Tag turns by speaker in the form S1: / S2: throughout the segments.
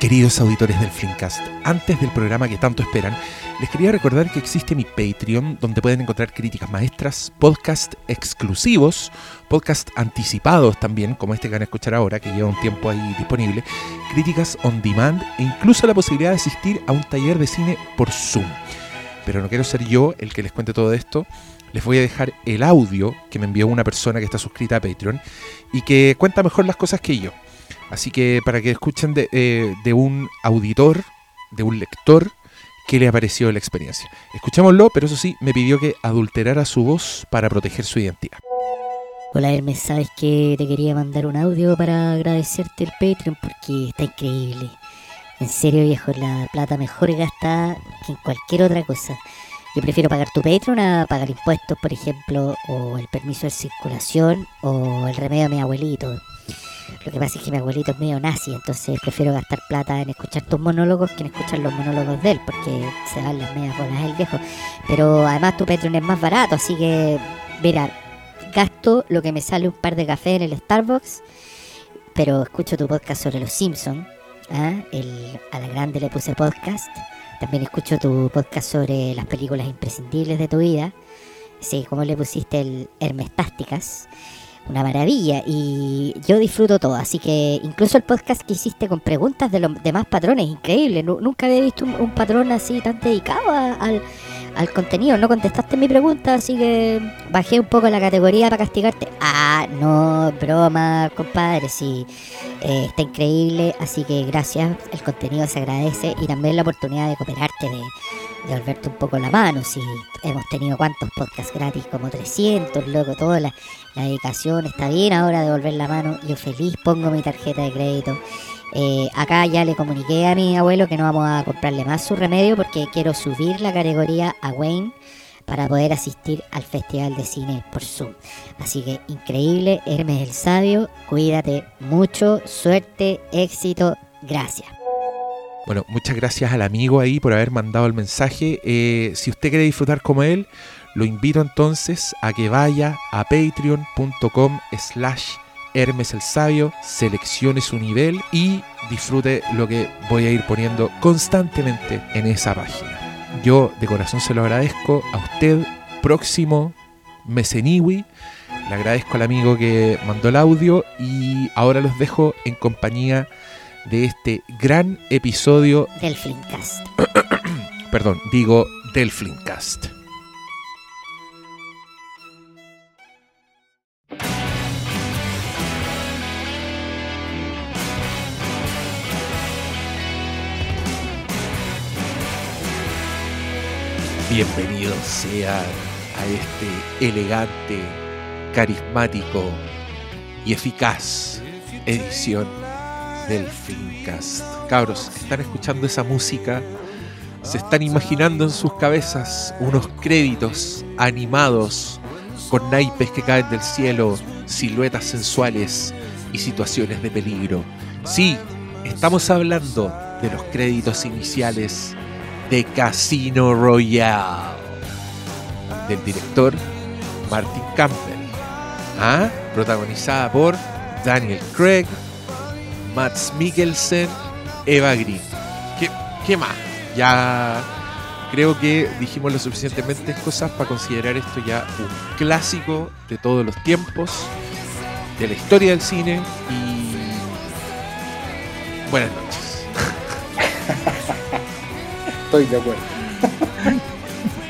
S1: Queridos auditores del Flimcast, antes del programa que tanto esperan, les quería recordar que existe mi Patreon, donde pueden encontrar críticas maestras, podcast exclusivos, podcast anticipados también, como este que van a escuchar ahora, que lleva un tiempo ahí disponible, críticas on demand e incluso la posibilidad de asistir a un taller de cine por Zoom. Pero no quiero ser yo el que les cuente todo esto. Les voy a dejar el audio que me envió una persona que está suscrita a Patreon y que cuenta mejor las cosas que yo. Así que para que escuchen eh, de, un auditor, de un lector, qué le ha parecido la experiencia. Escuchémoslo, pero eso sí, me pidió que adulterara su voz para proteger su identidad.
S2: Hola Hermes, sabes que te quería mandar un audio para agradecerte el Patreon porque está increíble. En serio viejo, la plata mejor gastada que en cualquier otra cosa. Yo prefiero pagar tu Patreon a pagar impuestos, por ejemplo, o el permiso de circulación, o el remedio de mi abuelito. Lo que pasa es que mi abuelito es medio nazi, entonces prefiero gastar plata en escuchar tus monólogos que en escuchar los monólogos de él, porque se dan las medias bolas el viejo. Pero además tu Patreon es más barato, así que, mira, gasto lo que me sale un par de café en el Starbucks, pero escucho tu podcast sobre los Simpsons. ¿ah? a la grande le puse podcast. También escucho tu podcast sobre las películas imprescindibles de tu vida. Sí, como le pusiste el Hermestásticas una maravilla y yo disfruto todo, así que incluso el podcast que hiciste con preguntas de los demás patrones, increíble, nunca había visto un, patrón así tan dedicado al, contenido, no contestaste mi pregunta, así que bajé un poco la categoría para castigarte. Ah, no, broma, compadre, sí, eh, está increíble, así que gracias, el contenido se agradece y también la oportunidad de cooperarte, de de volverte un poco la mano. Si hemos tenido cuántos podcasts gratis, como 300, loco, toda la, dedicación está bien ahora de volver la mano. Yo feliz pongo mi tarjeta de crédito. Eh, acá ya le comuniqué a mi abuelo que no vamos a comprarle más su remedio porque quiero subir la categoría a Wayne para poder asistir al Festival de Cine por Zoom. Así que increíble, Hermes el Sabio, cuídate mucho, suerte, éxito, gracias.
S1: Bueno, muchas gracias al amigo ahí por haber mandado el mensaje. Eh, si usted quiere disfrutar como él, lo invito entonces a que vaya a patreon.com slash Hermes el Sabio, seleccione su nivel y disfrute lo que voy a ir poniendo constantemente en esa página. Yo de corazón se lo agradezco a usted, próximo Meseniwi. Le agradezco al amigo que mandó el audio y ahora los dejo en compañía este gran episodio
S2: del Flimcast.
S1: Perdón, digo del Flimcast. Bienvenidos sean a este elegante, carismático y eficaz edición del Filmcast. Cabros, están escuchando esa música, se están imaginando en sus cabezas unos créditos animados con naipes que caen del cielo, siluetas sensuales y situaciones de peligro. Sí, estamos hablando de los créditos iniciales de Casino Royale del director Martin Campbell, ¿ah? protagonizada por Daniel Craig, Mats Mikkelsen, Eva Green. ¿Qué, más? Ya creo que dijimos lo suficientemente cosas para considerar esto ya un clásico de todos los tiempos, de la historia del cine y buenas noches.
S3: Estoy de acuerdo.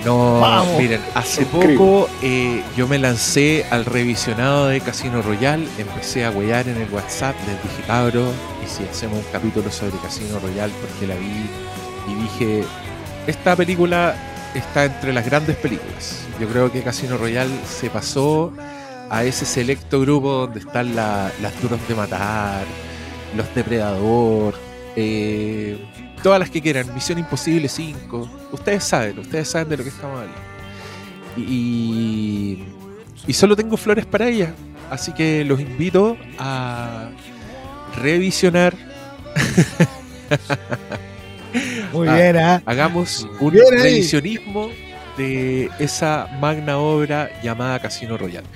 S1: No, miren, hace poco eh, yo me lancé al revisionado de Casino Royale, empecé a huellar en el WhatsApp, les dije, cabro, y si hacemos un capítulo sobre Casino Royale, porque la vi y dije, esta película está entre las grandes películas. Yo creo que Casino Royale se pasó a ese selecto grupo donde están las duros de matar, los depredador, eh, todas las que quieran, Misión Imposible 5, ustedes saben, ustedes saben de lo que estamos hablando. Y, y solo tengo flores para ella, así que los invito a revisionar.
S3: Muy bien, ¿eh?
S1: Hagamos un revisionismo de esa magna obra llamada Casino Royale.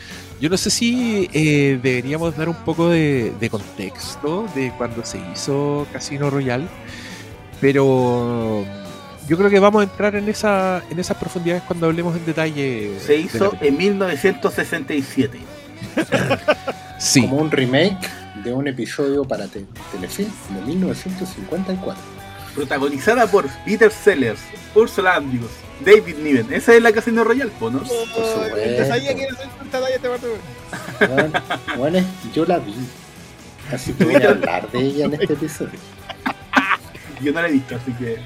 S1: Yo no sé si eh, deberíamos dar un poco de, contexto de cuando se hizo Casino Royale, pero yo creo que vamos a entrar en, esa, en esas profundidades cuando hablemos en detalle.
S3: Se hizo en 1967.
S4: sí. Como un remake de un episodio para Telefilm de 1954.
S3: Protagonizada por Peter Sellers, Ursula Andrews, David Niven. Esa es la Casino Royale, ¿no? Por
S4: supuesto. sabía que este bueno, bueno, yo la vi. Así que voy a hablar de ella en este episodio.
S3: yo no la he visto, así que.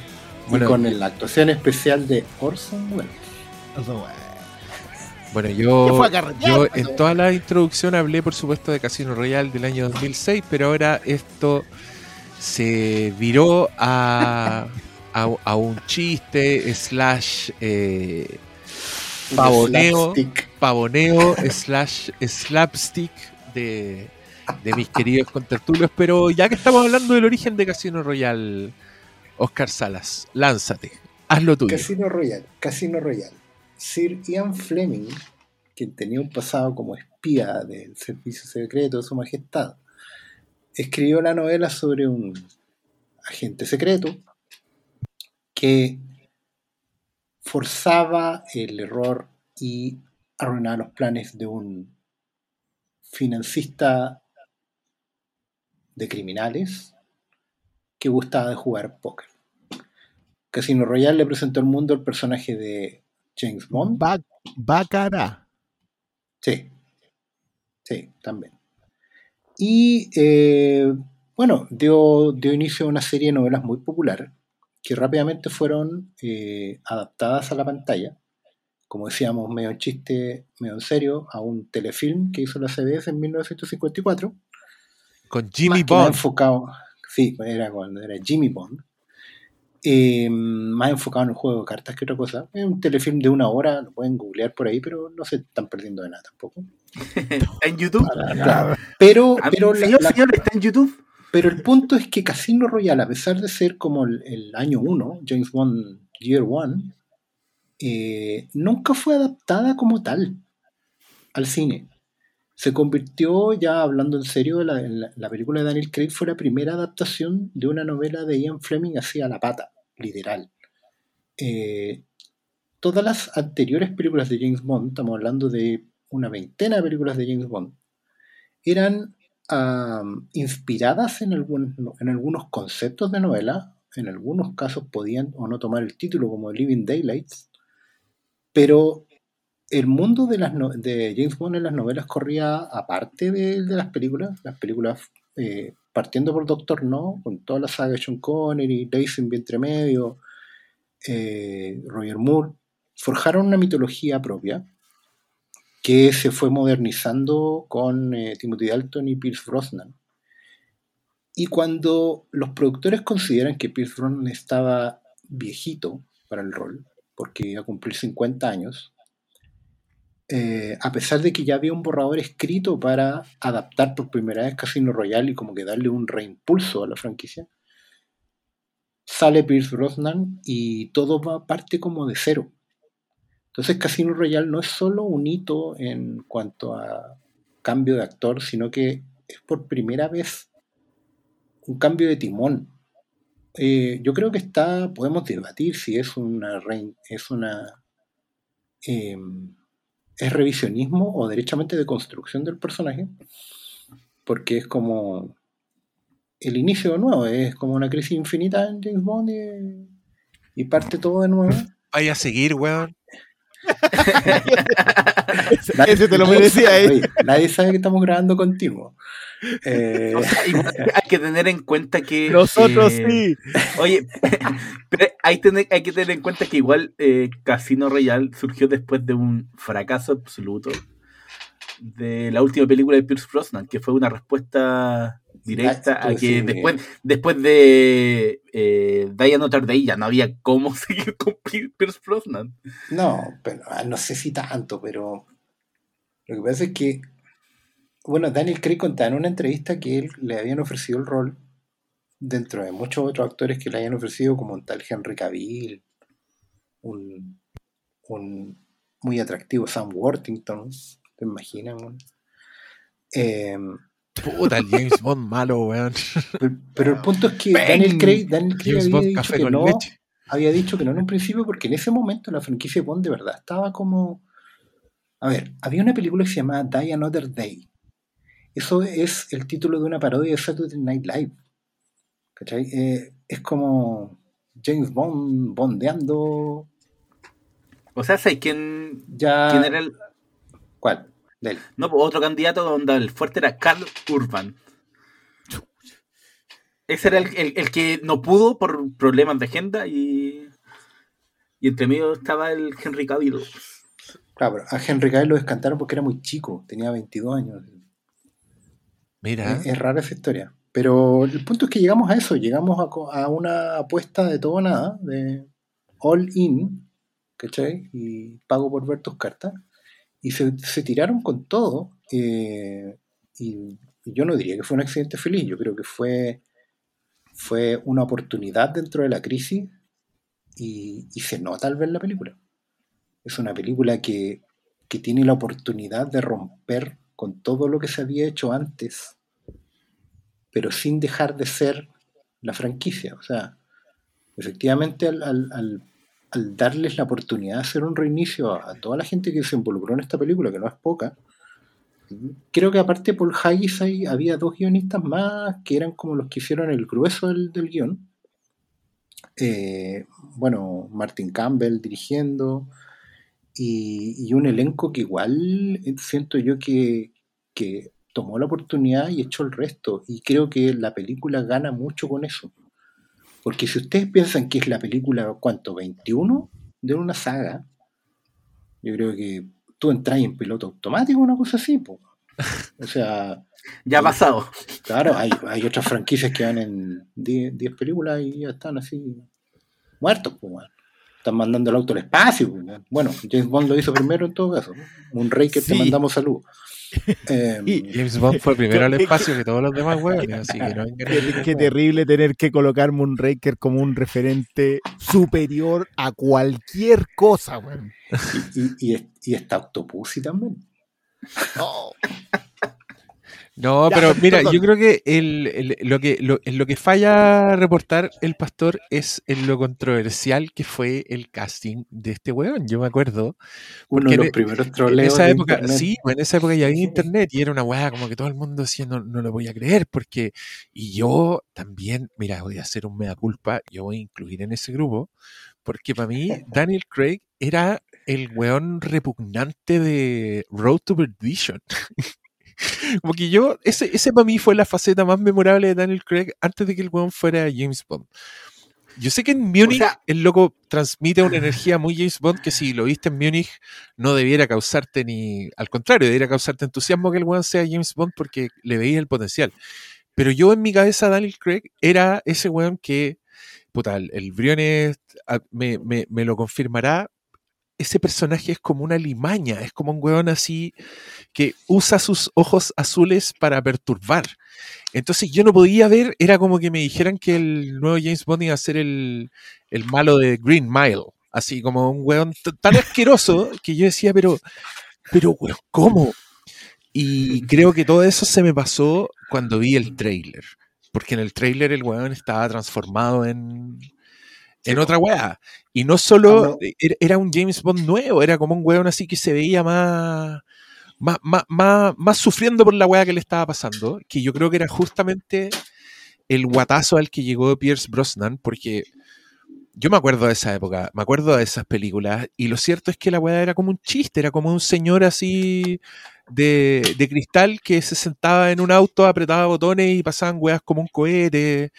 S4: Bueno, y con la actuación especial de Orson Welles.
S1: Bueno, yo, yo en toda la introducción hablé, por supuesto, de Casino Royale del año 2006, pero ahora esto se viró a, a, un chiste, slash eh, pavoneo, pavoneo, slash slapstick de, de mis queridos contertulios. Pero ya que estamos hablando del origen de Casino Royale, Oscar Salas, lánzate, hazlo tuyo.
S4: Casino Royale, Casino Royale. Sir Ian Fleming, quien tenía un pasado como espía del servicio secreto de su majestad, escribió la novela sobre un agente secreto que forzaba el error y arruinaba los planes de un financista de criminales que gustaba de jugar póker. Casino Royale le presentó al mundo el personaje de James Bond.
S5: Baccarat.
S4: Sí, sí, también. Y eh, bueno, dio, dio, inicio a una serie de novelas muy popular que rápidamente fueron eh, adaptadas a la pantalla. Como decíamos, medio en chiste, medio en serio, a un telefilm que hizo la CBS en 1954.
S1: Con Jimmy Bond.
S4: Enfocado, sí, era cuando era Jimmy Bond. Eh, más enfocado en el juego de cartas que otra cosa. Es un telefilm de una hora, lo pueden googlear por ahí, pero no se están perdiendo de nada tampoco.
S3: en YouTube.
S4: Pero, pero
S3: señor, señor, está en YouTube.
S4: Pero el punto es que Casino Royale, a pesar de ser como el, año 1, James Bond Year One, eh, nunca fue adaptada como tal al cine. Se convirtió, ya hablando en serio, la, la, película de Daniel Craig fue la primera adaptación de una novela de Ian Fleming hacia la pata, literal. Eh, todas las anteriores películas de James Bond, estamos hablando de una veintena de películas de James Bond, eran inspiradas en, en algunos conceptos de novela, en algunos casos podían o no tomar el título como Living Daylights, pero el mundo de, las de James Bond en las novelas corría aparte de, las películas, las películas eh, partiendo por Doctor No, con toda la saga de Sean Connery, Daisy en vientre medio, eh, Roger Moore, forjaron una mitología propia que se fue modernizando con eh, Timothy Dalton y Pierce Brosnan. Y cuando los productores consideran que Pierce Brosnan estaba viejito para el rol, porque iba a cumplir 50 años, eh, a pesar de que ya había un borrador escrito para adaptar por primera vez Casino Royale y como que darle un reimpulso a la franquicia, sale Pierce Brosnan y todo va parte como de cero. Entonces Casino Royale no es solo un hito en cuanto a cambio de actor, sino que es por primera vez un cambio de timón. Eh, yo creo que está, podemos debatir si es una, es una em, es revisionismo o derechamente de construcción del personaje, porque es como el inicio de nuevo, es como una crisis infinita en James Bond y, parte todo de nuevo.
S1: Vaya a seguir, weón.
S4: Ese te lo merecía, ¿eh? nadie sabe que estamos grabando contigo.
S3: Eh, hay que tener en cuenta que.
S5: Nosotros sí.
S3: Oye, pero hay, hay, que tener en cuenta que igual eh, Casino Royale surgió después de un fracaso absoluto de la última película de Pierce Brosnan, que fue una respuesta directa a que después, después de eh, Diana Day ya no había cómo seguir con Pierce Brosnan.
S4: No, pero ah, no sé si tanto, pero lo que pasa es que bueno, Daniel Craig contaba en una entrevista que él le habían ofrecido el rol dentro de muchos otros actores que le habían ofrecido, como un tal Henry Cavill, un, un muy atractivo Sam Worthington, ¿te imaginas? weón? Em,
S1: Puta, el James Bond malo, weón.
S4: pero, pero el punto es que. Daniel Craig, Daniel Craig
S1: James
S4: había
S1: Bond
S4: dicho que no,
S1: leche.
S4: había dicho que no en un principio porque en ese momento la franquicia Bond de verdad estaba como... A ver, había una película que se llamaba Die Another Day. Eso es el título de una parodia de Saturday Night Live. ¿Cachai? Eh, es como James Bond bondeando
S3: O sea, ¿sabes quién,
S4: ya...
S3: quién era el.
S4: ¿Cuál? Dale.
S3: No, pues, otro candidato donde el fuerte era Carl Urban. Ese era el, el- el que no pudo por problemas de agenda y. Y entre medio estaba el Henry Cavill.
S4: Claro, pero a Henry Cavill lo descantaron porque era muy chico, tenía 22 años.
S1: Mira,
S4: Es, es rara esa historia. Pero el punto es que llegamos a eso, llegamos a, a una apuesta de todo o nada, de all in, ¿cachai? Y pago por ver tus cartas. Y se, se tiraron con todo. eh, y, y yo no diría que fue un accidente feliz, yo creo que fue, fue una oportunidad dentro de la crisis y, y se nota al ver la película. Es una película que, que tiene la oportunidad de romper con todo lo que se había hecho antes pero sin dejar de ser la franquicia. O sea, efectivamente al, al- al- al darles la oportunidad de hacer un reinicio a, toda la gente que se involucró en esta película, que no es poca, creo que aparte Paul Haggis ahí había dos guionistas más que eran como los que hicieron el grueso del, del guion. Eh, bueno, Martin Campbell dirigiendo y, y un elenco que igual eh, siento yo que, que tomó la oportunidad y echó el resto. Y creo que la película gana mucho con eso. Porque si ustedes piensan que es la película, ¿cuánto? ¿21? De una saga, yo creo que tú entras en piloto automático, una cosa así. po. O sea,
S3: Ya ha pasado.
S4: claro, hay, hay otras franquicias que van en 10 10 películas y ya están así muertos. weón. Están mandando el auto al espacio. weón. Bueno, James Bond lo hizo primero en todo caso. Un rey que te mandamos salud.
S5: Y-
S1: James Bond fue primero al espacio que todos los demás, weón. Así que no
S5: Qué, terrible tener que colocar Moonraker como un referente superior a cualquier cosa, weón.
S4: y, y, y está Octopussy también.
S1: No,
S5: Ya,
S1: pero mira,
S5: perdón.
S1: yo creo que, el, el- lo que lo, en lo que falla reportar el pastor es en lo controversial que fue el casting de este weón. Yo me acuerdo.
S4: Uno de los
S1: en-
S4: primeros
S1: En
S4: troleos.
S1: esa
S4: de
S1: época,
S4: internet.
S1: sí, pues, en esa época ya había internet y era una weá como que todo el mundo decía, no, no lo voy a creer, porque, y yo también, mira, voy a hacer un mea culpa, yo voy a incluir en ese grupo, porque para mí Daniel Craig era el weón repugnante de Road to Perdition. Como que yo, ese, ese para mí fue la faceta más memorable de Daniel Craig antes de que el weón fuera James Bond. Yo sé que en Múnich
S3: sea-
S1: el loco transmite una energía muy James Bond que si lo viste en Múnich no debiera causarte ni, al contrario, debiera causarte entusiasmo que el weón sea James Bond porque le veía el potencial. Pero yo en mi cabeza Daniel Craig era ese weón que, puta, el, el Briones ah, me, me- me lo confirmará, ese personaje es como una limaña, es como un weón así que usa sus ojos azules para perturbar. Entonces yo no podía ver, era como que me dijeran que el nuevo James Bond iba a ser el, el malo de Green Mile. Así como un weón tan asqueroso que yo decía, pero, pero weón, ¿cómo? Y creo que todo eso se me pasó cuando vi el trailer. Porque en el trailer el weón estaba transformado en, en otra weá. Y no solo
S4: no.
S1: era, era un James Bond nuevo, era como un weón así que se veía más, más, más, más, más sufriendo por la weá que le estaba pasando. Que yo creo que era justamente el guatazo al que llegó Pierce Brosnan, porque yo me acuerdo de esa época, me acuerdo de esas películas, y lo cierto es que la weá era como un chiste, era como un señor así de, de cristal que se sentaba en un auto, apretaba botones y pasaban weas como un cohete,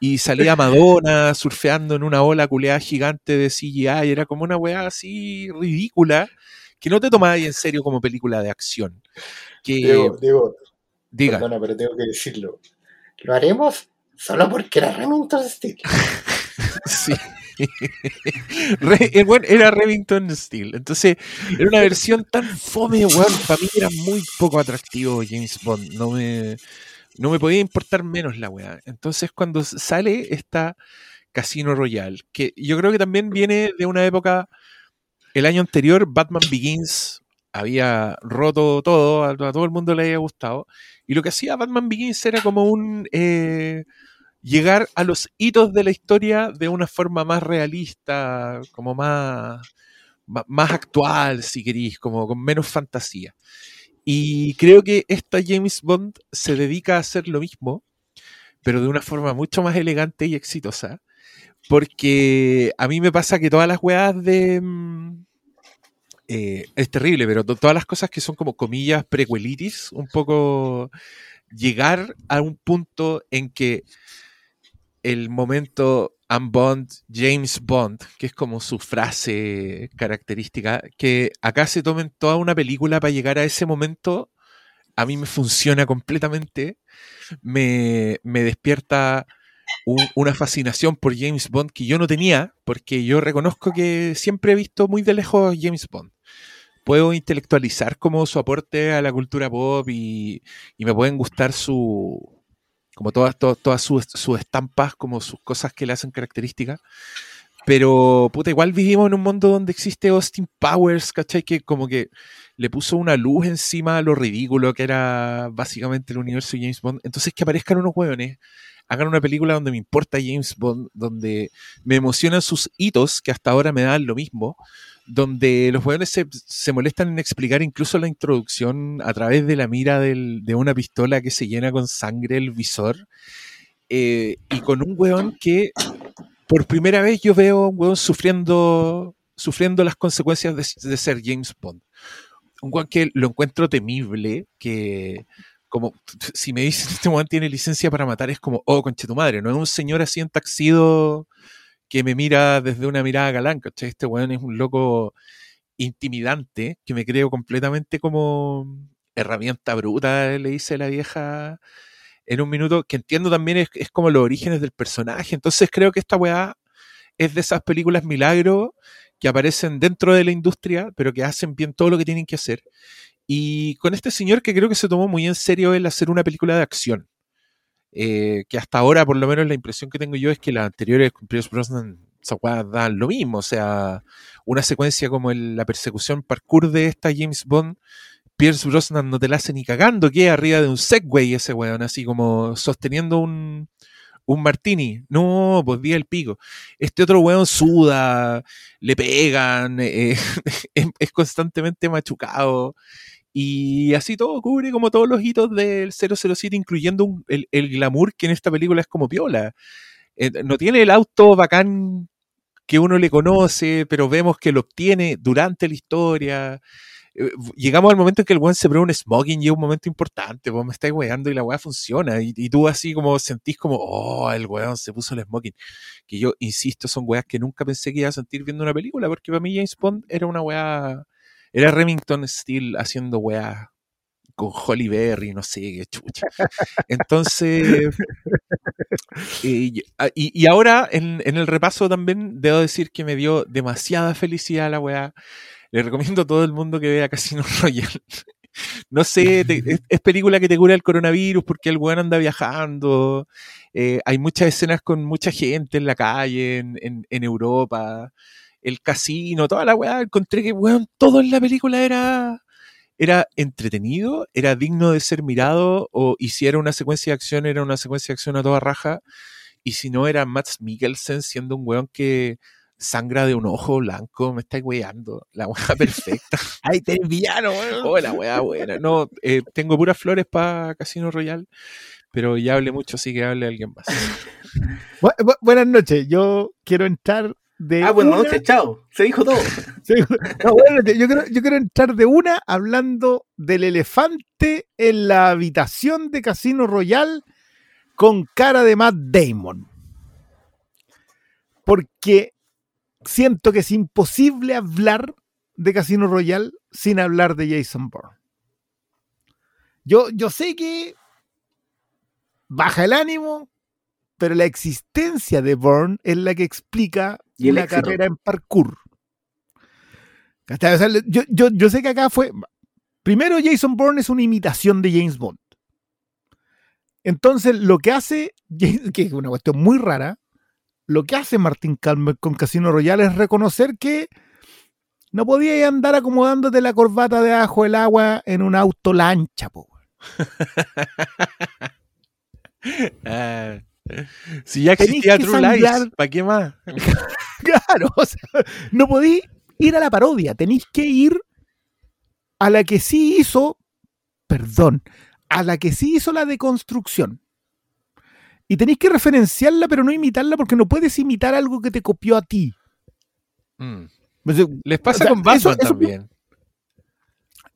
S1: y salía Madonna surfeando en una ola culeada gigante de CGI, y era como una weá así ridícula, que no te tomabas en serio como película de acción. Que,
S4: Diego, Diego,
S1: diga,
S4: perdona, pero tengo que decirlo. Lo haremos solo porque era Remington Steele.
S1: Sí. Re- weón era Remington Steel. Entonces, era una versión tan fome, weón. Para mí era muy poco atractivo James Bond. No me, no me podía importar menos la weá. Entonces, cuando sale esta Casino Royale, que yo creo que también viene de una época el año anterior Batman Begins había roto todo, a, todo el mundo le había gustado. Y lo que hacía Batman Begins era como un eh, llegar a los hitos de la historia de una forma más realista, como más, más actual, si queréis, como con menos fantasía. Y creo que esta James Bond se dedica a hacer lo mismo, pero de una forma mucho más elegante y exitosa. Porque a mí me pasa que todas las weas de. mm, eh, es terrible, pero to- todas las cosas que son como comillas prequelitis, un poco llegar a un punto en que el momento I'm Bond, James Bond, que es como su frase característica, que acá se tomen toda una película para llegar a ese momento, a mí me funciona completamente, me, me despierta un- una fascinación por James Bond que yo no tenía, porque yo reconozco que siempre he visto muy de lejos James Bond. Puedo intelectualizar como su aporte a la cultura pop y, y me pueden gustar su, como todas, to- todas sus, sus estampas, como sus cosas que le hacen características. Pero, puta, igual vivimos en un mundo donde existe Austin Powers, ¿cachai? Que como que le puso una luz encima a lo ridículo que era básicamente el universo de James Bond. Entonces, que aparezcan unos hueones, hagan una película donde me importa James Bond, donde me emocionan sus hitos, que hasta ahora me dan lo mismo, donde los hueones se, molestan en explicar incluso la introducción a través de la mira de una pistola que se llena con sangre el visor, eh, y con un hueón que por primera vez yo veo a un hueón sufriendo, sufriendo las consecuencias de, de ser James Bond. Un hueón que lo encuentro temible, que como si me dicen este hueón tiene licencia para matar, es como, oh, conche tu madre, no es un señor así en taxido que me mira desde una mirada galán, ¿cachai? Este weón es un loco intimidante que me creo completamente como herramienta bruta, le dice la vieja en un minuto, que entiendo también es, es como los orígenes del personaje. Entonces creo que esta weá es de esas películas milagro que aparecen dentro de la industria, pero que hacen bien todo lo que tienen que hacer. Y con este señor que creo que se tomó muy en serio el hacer una película de acción. Eh, que hasta ahora, por lo menos, la impresión que tengo yo es que las anteriores con Pierce Brosnan dan lo mismo. O sea, una secuencia como el- la persecución parkour de esta James Bond, Pierce Brosnan no te la hace ni cagando, que arriba de un Segway ese weón, así como sosteniendo un, un martini. No, pues día el pico. Este otro weón suda, le pegan, eh, es, es constantemente machucado. Y así todo cubre como todos los hitos del 007, incluyendo un- el, el glamour que en esta película es como piola. Eh, no tiene el auto bacán que uno le conoce, pero vemos que lo obtiene durante la historia. Eh, Llegamos al momento en que el weón se prueba un smoking y es un momento importante, pues me estáis weando y la weá funciona. Y, y tú así como sentís como, oh, el weón se puso el smoking. Que yo, insisto, son weas que nunca pensé que iba a sentir viendo una película, porque para mí James Bond era una weá, era Remington Steel haciendo weá con Holly Berry, no sé qué chucha. Entonces, y, y- y ahora en, en el repaso también debo decir que me dio demasiada felicidad la weá. Le recomiendo a todo el mundo que vea Casino Royale. No sé, te- es, es película que te cura el coronavirus porque el weón anda viajando. eh, hay muchas escenas con mucha gente en la calle, en, en- en Europa. El casino, toda la weá. Encontré que, weón, todo en la película era, era entretenido, era digno de ser mirado, o y si era una secuencia de acción, era una secuencia de acción a toda raja, y si no era Max Mikkelsen siendo un weón que sangra de un ojo blanco, me estáis weando, la weá perfecta,
S5: Ahí tenés villano, weón.
S1: oh, la weá buena, no, eh, tengo puras flores para Casino Royal, pero ya hablé mucho, así que hable alguien más.
S5: Bu- bu- buenas noches, yo quiero entrar de.
S3: Ah, buenas noches, chao. Se dijo todo.
S5: No, yo, quiero, yo quiero entrar de una hablando del elefante en la habitación de Casino Royal con cara de Matt Damon. Porque siento que es imposible hablar de Casino Royale sin hablar de Jason Bourne. Yo, yo sé que baja el ánimo, pero la existencia de Bourne es la que explica
S3: Y
S5: una
S3: éxito.
S5: carrera en parkour. Yo, yo- yo sé que acá fue. Primero, Jason Bourne es una imitación de James Bond. Entonces, lo que hace, que es una cuestión muy rara, lo que hace Martin Calmer con Casino Royale es reconocer que no podías andar acomodándote la corbata debajo del agua en un auto lancha, po.
S1: Ah, si ya existía True Lies. ¿para qué más?
S5: Claro, o sea, no podí ir a la parodia, tenéis que ir a la que sí hizo, perdón, a la que sí hizo la deconstrucción. Y tenéis que referenciarla, pero no imitarla, porque no puedes imitar algo que te copió a ti.
S1: Mm. Les pasa
S5: O sea,
S1: con Batman
S5: eso- eso-
S1: también.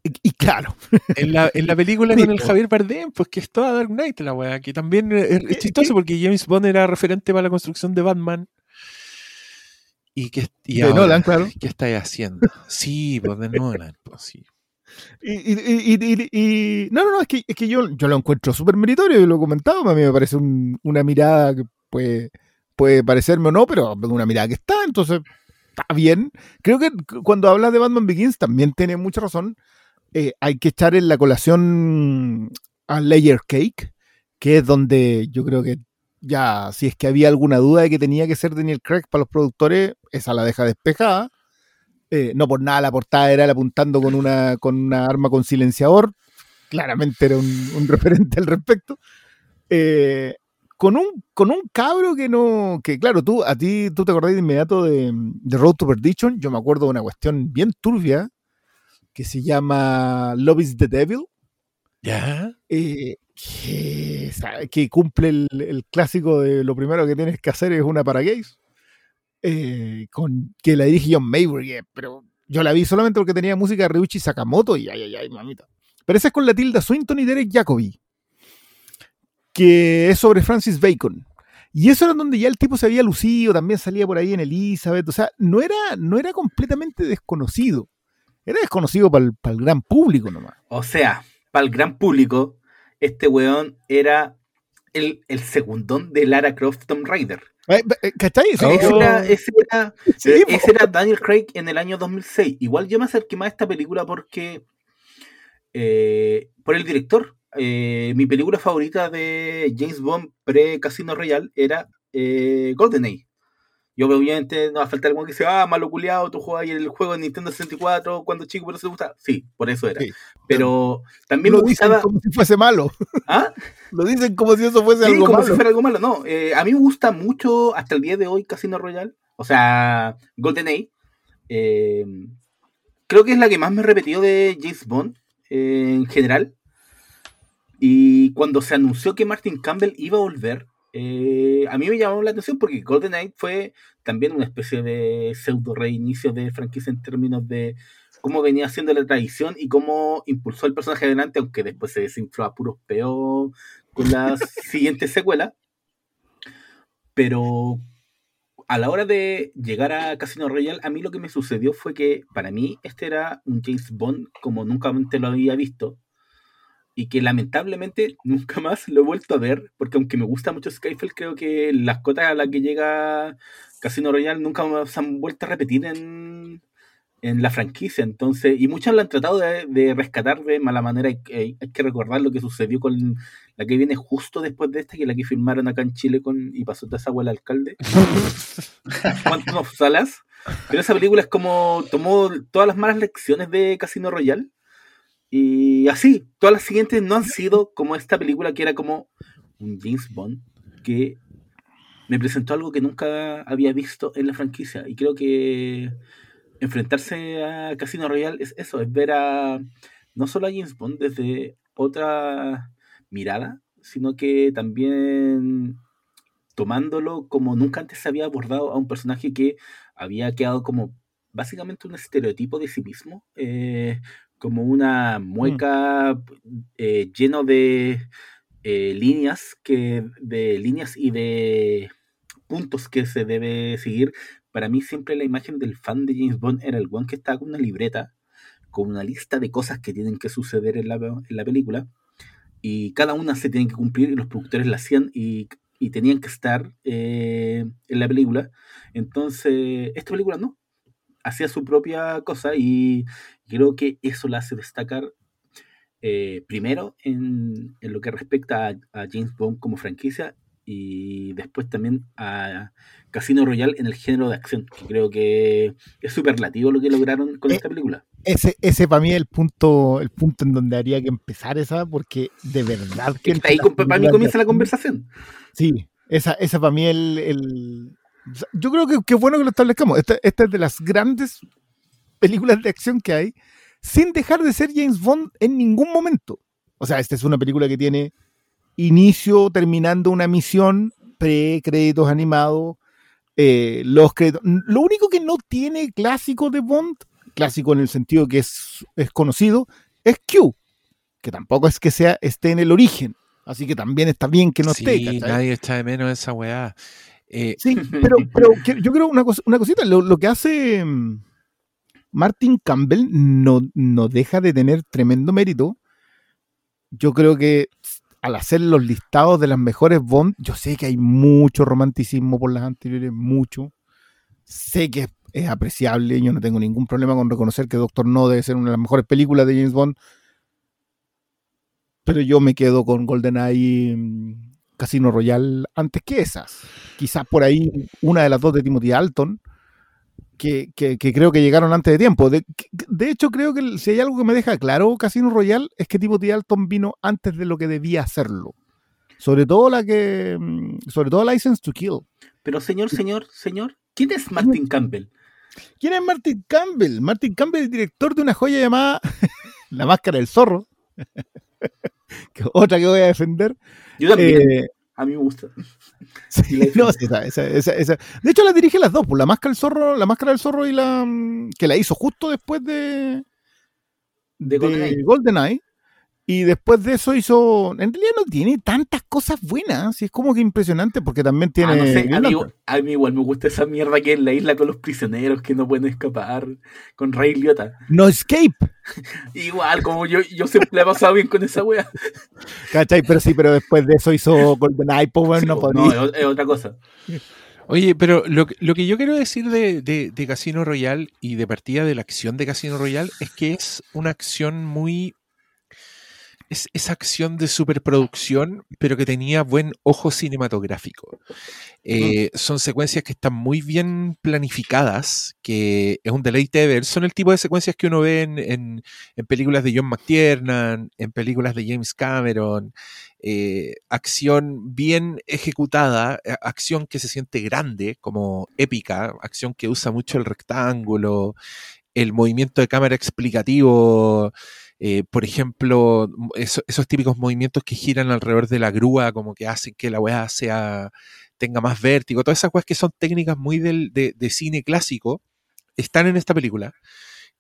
S5: Y, y claro,
S1: En la, en la película
S5: Sí,
S1: con el. Javier Bardem, pues que es toda Dark Knight la weá, que también es, es
S5: ¿Qué-
S1: chistoso porque James Bond era referente para la construcción de Batman. Y que y
S5: de
S1: ahora,
S5: Nolan, claro.
S1: ¿qué estáis haciendo? Sí, pues de Nolan, pues sí.
S5: Y, y- y- no, no, no, es que, es que yo, yo lo encuentro súper meritorio, y lo he comentado, a mí me parece un- una mirada que puede, puede parecerme o no, pero una mirada que está, entonces está bien. Creo que cuando hablas de Batman Begins también tiene mucha razón. Eh, hay que echar en la colación a Layer Cake, que es donde yo creo que ya, si es que había alguna duda de que tenía que ser Daniel Craig para los productores, esa la deja despejada. Eh, no por nada la portada era él apuntando con una, con una arma con silenciador. Claramente era un, un referente al respecto. Eh, con, un, con un cabro que no. Que claro, tú, a ti tú te acordás de inmediato de, de Road to Perdition. Yo me acuerdo de una cuestión bien turbia que se llama Love is the Devil.
S1: ¿Ya?
S5: eh, que cumple el, el clásico de lo primero que tienes que hacer es una para gays. Eh, con, que la dirige John Maybury, eh, pero yo la vi solamente porque tenía música de Ryuichi Sakamoto y ay, ay, ay, mamita. Pero esa es con la Tilda Swinton y Derek Jacobi, que es sobre Francis Bacon. Y eso era donde ya el tipo se había lucido, también salía por ahí en Elizabeth, o sea, no era, no era completamente desconocido, era desconocido para el, el gran público nomás.
S3: O sea, para el gran público, este weón era el, el segundón de Lara Croft Tomb Raider.
S5: Eh, eh, ¿Cachai? Sí,
S3: ese,
S5: yo-
S3: era, ese era-
S5: sí, po.
S3: ese era Daniel Craig en el año 2006. Igual yo me acerqué más a esta película porque. eh, por el director. Eh, mi película favorita de James Bond pre-Casino Royale era eh, GoldenEye. Yo obviamente no va a faltar alguno que dice, ah, malo culiado, tú jugabas el juego de Nintendo 64 cuando chico, por eso te gusta. Sí, por eso era.
S5: Sí.
S3: Pero también
S5: lo
S3: me
S5: dicen
S3: gustaba.
S5: como si fuese malo.
S3: ¿Ah?
S5: Lo dicen como si eso fuese
S3: Sí,
S5: algo
S3: como
S5: malo.
S3: si fuera algo malo. No, eh, a mí me gusta mucho hasta el día de hoy Casino Royale. O sea, GoldenEye. Eh, creo que es la que más me he repetido de James Bond eh, en general. Y cuando se anunció que Martin Campbell iba a volver, eh, a mí me llamó la atención porque GoldenEye fue también una especie de pseudo reinicio de franquicia en términos de cómo venía siendo la tradición y cómo impulsó el personaje adelante, aunque después se desinfló a puros peos con la siguiente secuela. Pero a la hora de llegar a Casino Royale, a mí lo que me sucedió fue que para mí este era un James Bond como nunca antes lo había visto. Y que lamentablemente nunca más lo he vuelto a ver, porque aunque me gusta mucho Skyfall, creo que las cotas a las que llega Casino Royale nunca se han vuelto a repetir en, en la franquicia. Entonces, y muchos lo han tratado de, de rescatar de mala manera. Hay, que- hay que recordar lo que sucedió con la que viene justo después de esta, que es la que filmaron acá en Chile con y pasó de esa el alcalde. Quantum of Salas. Pero esa película es como tomó todas las malas lecciones de Casino Royale. Y así, todas las siguientes no han sido como esta película que era como un James Bond que me presentó algo que nunca había visto en la franquicia. Y creo que enfrentarse a Casino Royale es eso, es ver a no solo a James Bond desde otra mirada, sino que también tomándolo como nunca antes se había abordado a un personaje que había quedado como básicamente un estereotipo de sí mismo, eh, como una mueca eh, lleno de eh, líneas que de líneas y de puntos que se debe seguir. Para mí siempre la imagen del fan de James Bond era el one que estaba con una libreta, con una lista de cosas que tienen que suceder en la, en la película, y cada una se tienen que cumplir y los productores la hacían y, y tenían que estar eh, en la película. Entonces, esta película no, hacía su propia cosa y creo que eso la hace destacar eh, primero en, en lo que respecta a, a James Bond como franquicia y después también a Casino Royale en el género de acción, que creo que es superlativo lo que lograron con
S5: Eh,
S3: esta película.
S5: Ese, ese para mí es el punto, el punto en donde haría que empezar esa, porque de verdad que.
S3: Es que ahí para mí comienza la conversación.
S5: Sí, esa, esa para mí el, el- Yo creo que, que es bueno que lo establezcamos. Esta, esta es de las grandes películas de acción que hay, sin dejar de ser James Bond en ningún momento. O sea, esta es una película que tiene inicio terminando una misión, pre-créditos animados, eh, los créditos. Lo único que no tiene clásico de Bond, clásico en el sentido que es, es conocido, es Q, que tampoco es que sea esté en el origen. Así que también está bien que no
S1: sí,
S5: esté. ¿cachai?
S1: nadie está de menos esa weá. Eh,
S5: Sí, pero, yo creo una, cosa, una cosita, lo, lo que hace mm, Martin Campbell no, no deja de tener tremendo mérito. Yo creo que al hacer los listados de las mejores Bond, yo sé que hay mucho romanticismo por las anteriores, mucho. Sé que es, es apreciable, yo no tengo ningún problema con reconocer que Doctor No debe ser una de las mejores películas de James Bond. Pero yo me quedo con GoldenEye mm, Casino Royale antes que esas. Quizás por ahí una de las dos de Timothy Dalton, que, que- que creo que llegaron antes de tiempo. De, de hecho, creo que el- si hay algo que me deja claro Casino Royale es que Timothy Dalton vino antes de lo que debía hacerlo. Sobre todo la que. mm, Sobre todo License to Kill.
S3: Pero señor, señor, señor, ¿quién es Martin Campbell?
S5: ¿Quién es Martin Campbell? Martin Campbell es director de una joya llamada La Máscara del Zorro. otra que voy a defender.
S3: Yo también,
S5: Eh,
S3: a mí me gusta.
S5: Sí,
S3: la
S5: no, sí, esa- esa- esa- esa. De hecho, la dirige las dos, pues, la máscara del zorro, la máscara del zorro y la mm, que la hizo justo después de,
S3: De GoldenEye.
S5: GoldenEye. Y después de eso hizo. En realidad no tiene tantas cosas buenas. Y es como que impresionante porque también tiene.
S3: Ah, no sé, a, mí,
S5: Lantern.
S3: a mí igual me gusta esa mierda que es la isla con los prisioneros que no pueden escapar, con Ray Liotta.
S5: No Escape.
S3: Igual, como yo, yo siempre le he pasado bien con esa wea.
S5: ¿Cachai? Pero sí, pero después de eso hizo GoldenEye, pues bueno,
S3: Sí,
S5: no
S3: po,
S5: podía.
S3: no, es, otra cosa.
S1: Oye, pero lo, que- lo que yo quiero decir de, de- de Casino Royale y de partida de la acción de Casino Royale es que es una acción muy... Es esa acción de superproducción, pero que tenía buen ojo cinematográfico. Eh, Son secuencias que están muy bien planificadas, que es un deleite de ver. Son el tipo de secuencias que uno ve en, en- en películas de John McTiernan, en películas de James Cameron, eh, acción bien ejecutada, eh, acción que se siente grande, como épica, acción que usa mucho el rectángulo, el movimiento de cámara explicativo, eh, por ejemplo, esos típicos movimientos que giran alrededor de la grúa, como que hacen que la weá sea, tenga más vértigo, todas esas cosas que son técnicas muy del, de, cine clásico, están en esta película.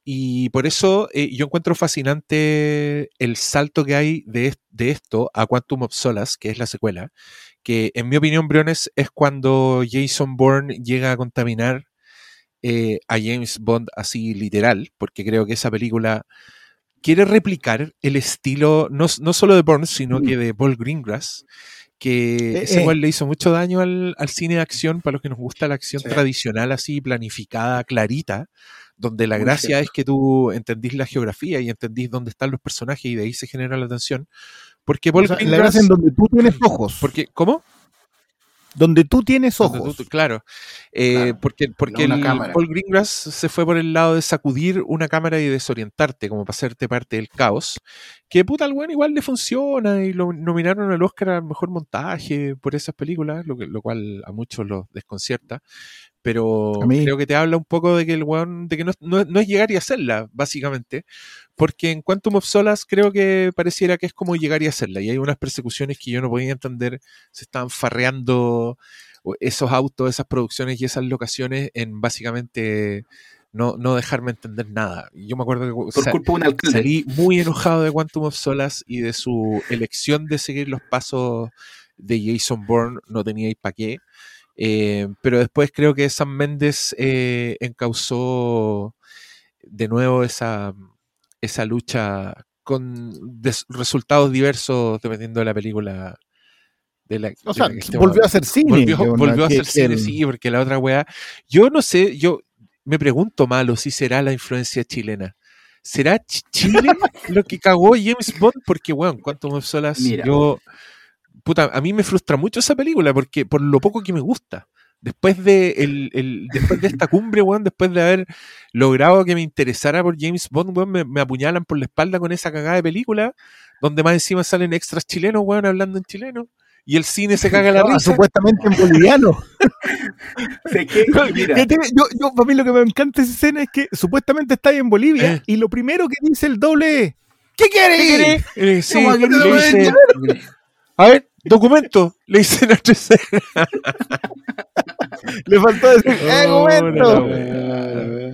S1: Y por eso eh, yo encuentro fascinante el salto que hay de, de esto a Quantum of Solace, que es la secuela, que en mi opinión, Briones, es cuando Jason Bourne llega a contaminar eh, a James Bond así literal, porque creo que esa película quiere replicar el estilo, no, no solo de Bourne, sino
S5: Mm.
S1: que de Paul Greengrass, que
S5: Eh,
S1: ese
S5: eh.
S1: igual le hizo mucho daño al, al cine de acción, para los que nos gusta la acción
S4: Sí.
S1: tradicional, así planificada, clarita, donde la
S4: Muy
S1: gracia
S4: cierto.
S1: es que tú entendís la geografía y entendís dónde están los personajes y de ahí se genera la tensión. Porque Paul
S5: O sea, la
S1: Greengrass-
S5: gracia en donde tú tienes ojos.
S1: porque, ¿Cómo?
S5: Donde tú tienes ojos.
S1: tú- claro. Eh,
S4: Claro,
S1: porque porque
S4: no
S1: el. Paul Greengrass se fue por el lado de sacudir una cámara y desorientarte, como para hacerte parte del caos. Que puta, al weón igual le funciona y lo nominaron al Oscar al mejor montaje por esas películas, lo, que, lo cual a muchos los desconcierta. Pero creo que te habla un poco de que el weón, de que no, no- no es llegar y hacerla, básicamente. Porque en Quantum of Solace creo que pareciera que es como llegar y hacerla. Y hay unas persecuciones que yo no podía entender. Se estaban farreando esos autos, esas producciones y esas locaciones en básicamente no, no dejarme entender nada. Y yo me acuerdo que
S3: Por culpa de
S1: salí muy enojado de Quantum of Solace y de su elección de seguir los pasos de Jason Bourne. No teníais para qué. Eh, pero después creo que Sam Mendes eh, encausó de nuevo esa, esa lucha con resultados diversos dependiendo de la película. De la,
S5: O
S1: de
S5: sea,
S1: la que estemos
S5: volvió a hacer cine.
S1: volvió, a hacer cine, sí, porque la otra weá. Yo no sé, yo me pregunto malo si será la influencia chilena. ¿Será Ch- Chile lo que cagó James Bond? Porque, weón, Quantum of Solace,
S3: Mira.
S1: yo puta, a mí me frustra mucho esa película porque por lo poco que me gusta. Después de, el, el- después de esta cumbre, weón, después de haber logrado que me interesara por James Bond, weón, me, me apuñalan por la espalda con esa cagada de película, donde más encima salen extras chilenos, weón, hablando en chileno, y el cine se caga la risa.
S5: supuestamente en boliviano.
S3: Sé que, mira,
S5: yo, yo, para mí lo que me encanta de esa escena es que supuestamente está ahí en Bolivia
S1: Eh.
S5: y lo primero que dice el doble es ¿Qué quiere?
S1: ¿Qué querés? Eh, sí,
S3: Toma,
S1: a ver, documento, le dice la tercera.
S5: Le faltó decir ¡Eh, momento!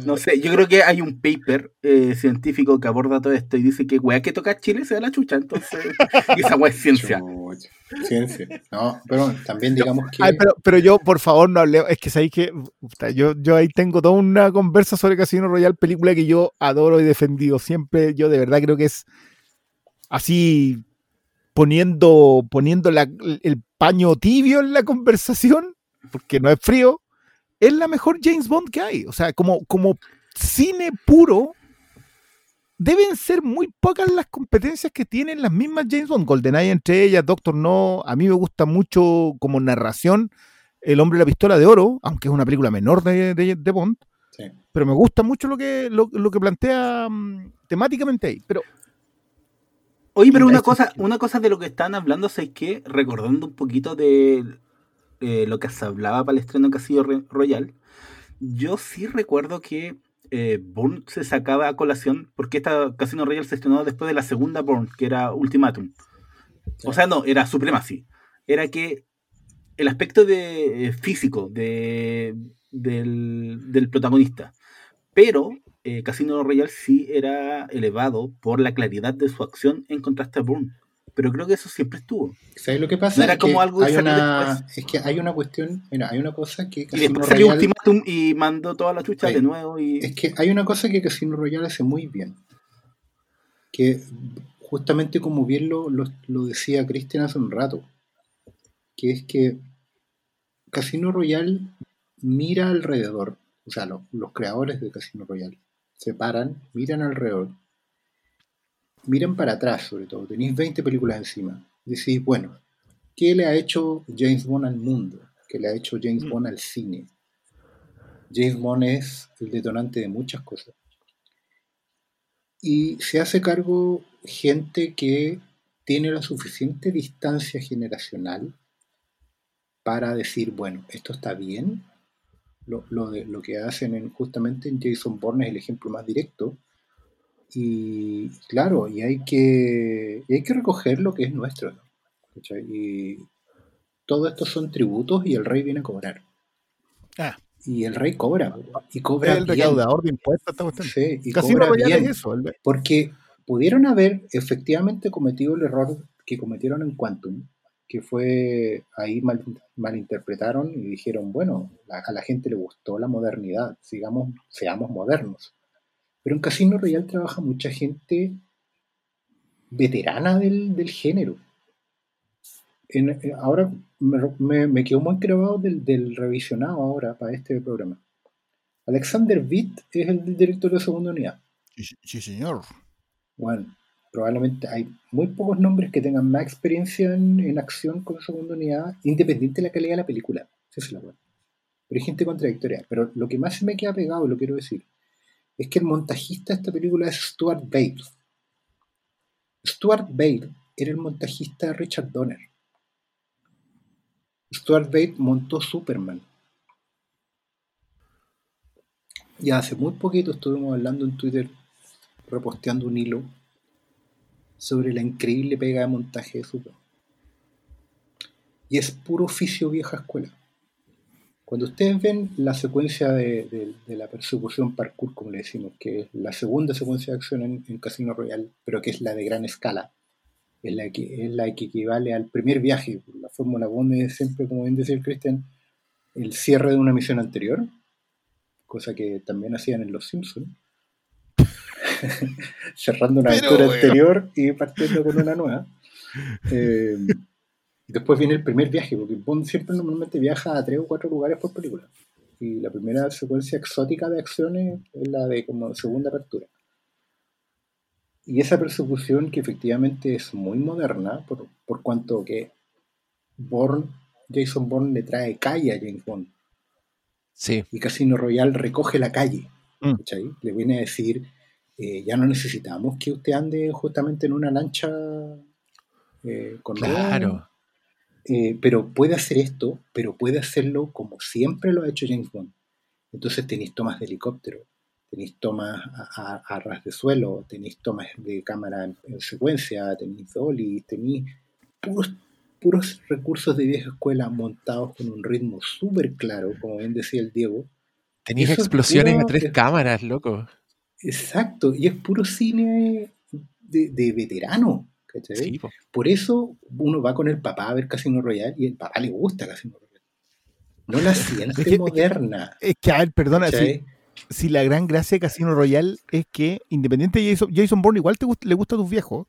S1: no,
S3: sé, yo creo que hay un paper eh, científico que aborda todo esto y dice que weá que toca Chile se da la chucha, entonces esa weá es ciencia.
S4: Chucha, Ciencia. No, pero también digamos que.
S5: Ay, pero, pero yo, por favor, no hable. Es que sabéis que yo, yo ahí tengo toda una conversa sobre Casino Royale, película que yo adoro y defendido. Siempre, yo de verdad creo que es así poniendo, poniendo la- el paño tibio en la conversación, porque no es frío, es la mejor James Bond que hay. O sea, como, como cine puro, deben ser muy pocas las competencias que tienen las mismas James Bond. GoldenEye entre ellas, Doctor No. A mí me gusta mucho como narración El hombre y la pistola de oro, aunque es una película menor de, de- de Bond.
S4: Sí.
S5: Pero me gusta mucho lo que, lo, lo que plantea mm, temáticamente ahí. Pero
S3: Oye, pero una cosa, una cosa de lo que están hablando es que, recordando un poquito de eh, lo que se hablaba para el estreno Re- Royal, yo sí recuerdo que eh, Bourne se sacaba a colación porque esta Casino Royal se estrenó después de la segunda Bourne, que era Ultimatum. O sea, no, era Supremacy. Era que el aspecto de, eh, físico de, del, del protagonista. Pero eh, Casino Royale sí era elevado por la claridad de su acción en contraste a Bourne. Pero creo que eso siempre estuvo.
S4: ¿Sabes lo que pasa?
S3: No era
S4: Es
S3: como
S4: que
S3: algo
S4: hay una. Es que hay una cuestión. Mira, hay una cosa que
S3: Y
S4: Casino
S3: después salió
S4: Royale-
S3: Ultimatum y mandó toda la chucha
S4: Sí.
S3: de nuevo. Y...
S4: Es que hay una cosa que Casino Royale hace muy bien. Que justamente como bien lo, lo- lo decía Cristian hace un rato. Que es que Casino Royale mira alrededor. O sea, lo- los creadores de Casino Royale se paran, miran alrededor. Miran para atrás, sobre todo. Tenéis 20 películas encima. Decís, bueno, ¿qué le ha hecho James Bond al mundo? ¿Qué le ha hecho James
S5: Mm.
S4: Bond al cine? James Bond es el detonante de muchas cosas. Y se hace cargo gente que tiene la suficiente distancia generacional para decir, bueno, esto está bien. Lo, lo de- lo que hacen en- justamente en Jason Bourne es el ejemplo más directo. Y claro, y hay que, y hay que recoger lo que es nuestro. Y todo esto son tributos y el rey viene a cobrar.
S5: Ah.
S4: Y el rey cobra, y cobra
S5: el
S4: bien.
S5: recaudador de impuestos. cuestión.
S4: Sí, y cobra bien.
S5: es eso. el-
S4: Porque pudieron haber efectivamente cometido el error que cometieron en Quantum, que fue ahí mal, malinterpretaron y dijeron, bueno, la- a la gente le gustó la modernidad, sigamos, seamos modernos. Pero en Casino Royale trabaja mucha gente veterana del, del género. En- eh, ahora me, me, me quedó muy grabado del, del revisionado ahora para este programa. Alexander Witt es el director de segunda unidad.
S5: Sí, sí, señor.
S4: Bueno, probablemente hay muy pocos nombres que tengan más experiencia en, en acción con segunda unidad, independiente de la calidad de la película. Esa es la buena. Pero hay gente contradictoria. Pero lo que más se me queda pegado, lo quiero decir, es que el montajista de esta película es Stuart Bale. Stuart Bale era el montajista de Richard Donner. Stuart Bale montó Superman. Y hace muy poquito estuvimos hablando en Twitter, reposteando un hilo sobre la increíble pega de montaje de Superman. Y es puro oficio vieja escuela. Cuando ustedes ven la secuencia de, la persecución parkour, como le decimos, que es la segunda secuencia de acción en, en Casino Royale, pero que es la de gran escala, es la que, es la que equivale al primer viaje. La Fórmula 1 es siempre, como bien decía el Christian, el cierre de una misión anterior, cosa que también hacían en Los Simpsons. Cerrando una
S5: Pero,
S4: aventura anterior y partiendo con una nueva. Eh, después viene el primer viaje, porque Bond siempre normalmente viaja a tres o cuatro lugares por película. Y la primera secuencia exótica de acciones es la de como segunda apertura. Y esa persecución que efectivamente es muy moderna, por, por cuanto que Bourne, Jason Bourne le trae calle a James Bond.
S1: Sí,
S4: Y Casino Royale recoge la calle.
S5: Mm.
S4: Le viene a decir, eh, ya no necesitamos que usted ande justamente en una lancha eh, con
S1: claro.
S4: eh, pero puede hacer esto, pero puede hacerlo como siempre lo ha hecho James Bond. Entonces tenéis tomas de helicóptero, tenéis tomas a, a- a ras de suelo, tenéis tomas de cámara en, en secuencia, tenéis dolly, tenéis puros, puros recursos de vieja escuela montados con un ritmo súper claro, como bien decía el Diego.
S1: Tenéis explosiones a tres
S4: es-
S1: cámaras, loco.
S4: Exacto, y es puro cine de, de veterano. ¿cachai?
S1: Sí.
S4: Por eso uno va con el papá a ver Casino Royale y el papá le gusta Casino Royale. No la
S5: que-
S4: siente
S5: es que-
S4: moderna.
S5: Es que, a ver, perdona, si, la gran gracia de Casino Royale es que, independiente de Jason, Jason Bourne, igual te gust- le gusta a tus viejos,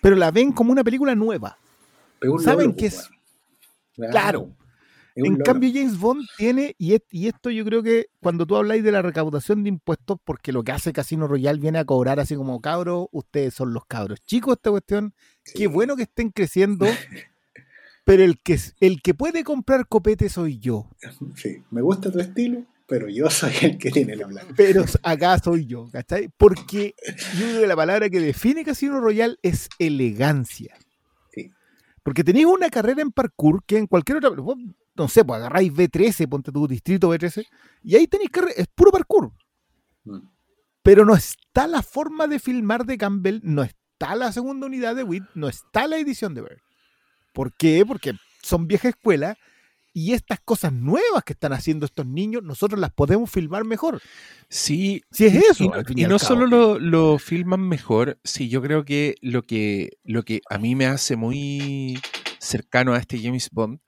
S5: pero la ven como una película nueva.
S4: Un
S5: ¿Saben
S4: lolo,
S5: qué
S4: pues,
S5: es? Claro. En cambio, James Bond tiene, y, es- y esto yo creo que cuando tú habláis de la recaudación de impuestos, porque lo que hace Casino Royale viene a cobrar así como cabros, ustedes son los cabros chicos, esta cuestión,
S4: Sí.
S5: qué bueno que estén creciendo, pero el que, el que puede comprar copete soy yo,
S4: Sí, me gusta tu estilo, pero yo soy el que tiene la blanca.
S5: pero acá soy yo, ¿cachai? Porque yo creo que la palabra que define Casino Royale es elegancia.
S4: Sí.
S5: Porque tenéis una carrera en parkour que en cualquier otra. vos, no sé, pues agarráis B13, ponte tu distrito B13, y ahí tenéis carrera, es puro parkour.
S4: Mm.
S5: Pero no está la forma de filmar de Campbell, no está la segunda unidad de WIT, no está la edición de Bird. ¿Por qué? Porque son vieja escuela y estas cosas nuevas que están haciendo estos niños, nosotros las podemos filmar mejor.
S1: Sí,
S5: Si es eso,
S1: Y,
S5: al fin y
S1: y
S5: al
S1: no
S5: cabo.
S1: solo lo, lo filman mejor, sí, yo creo que lo que lo que a mí me hace muy cercano a este James Bond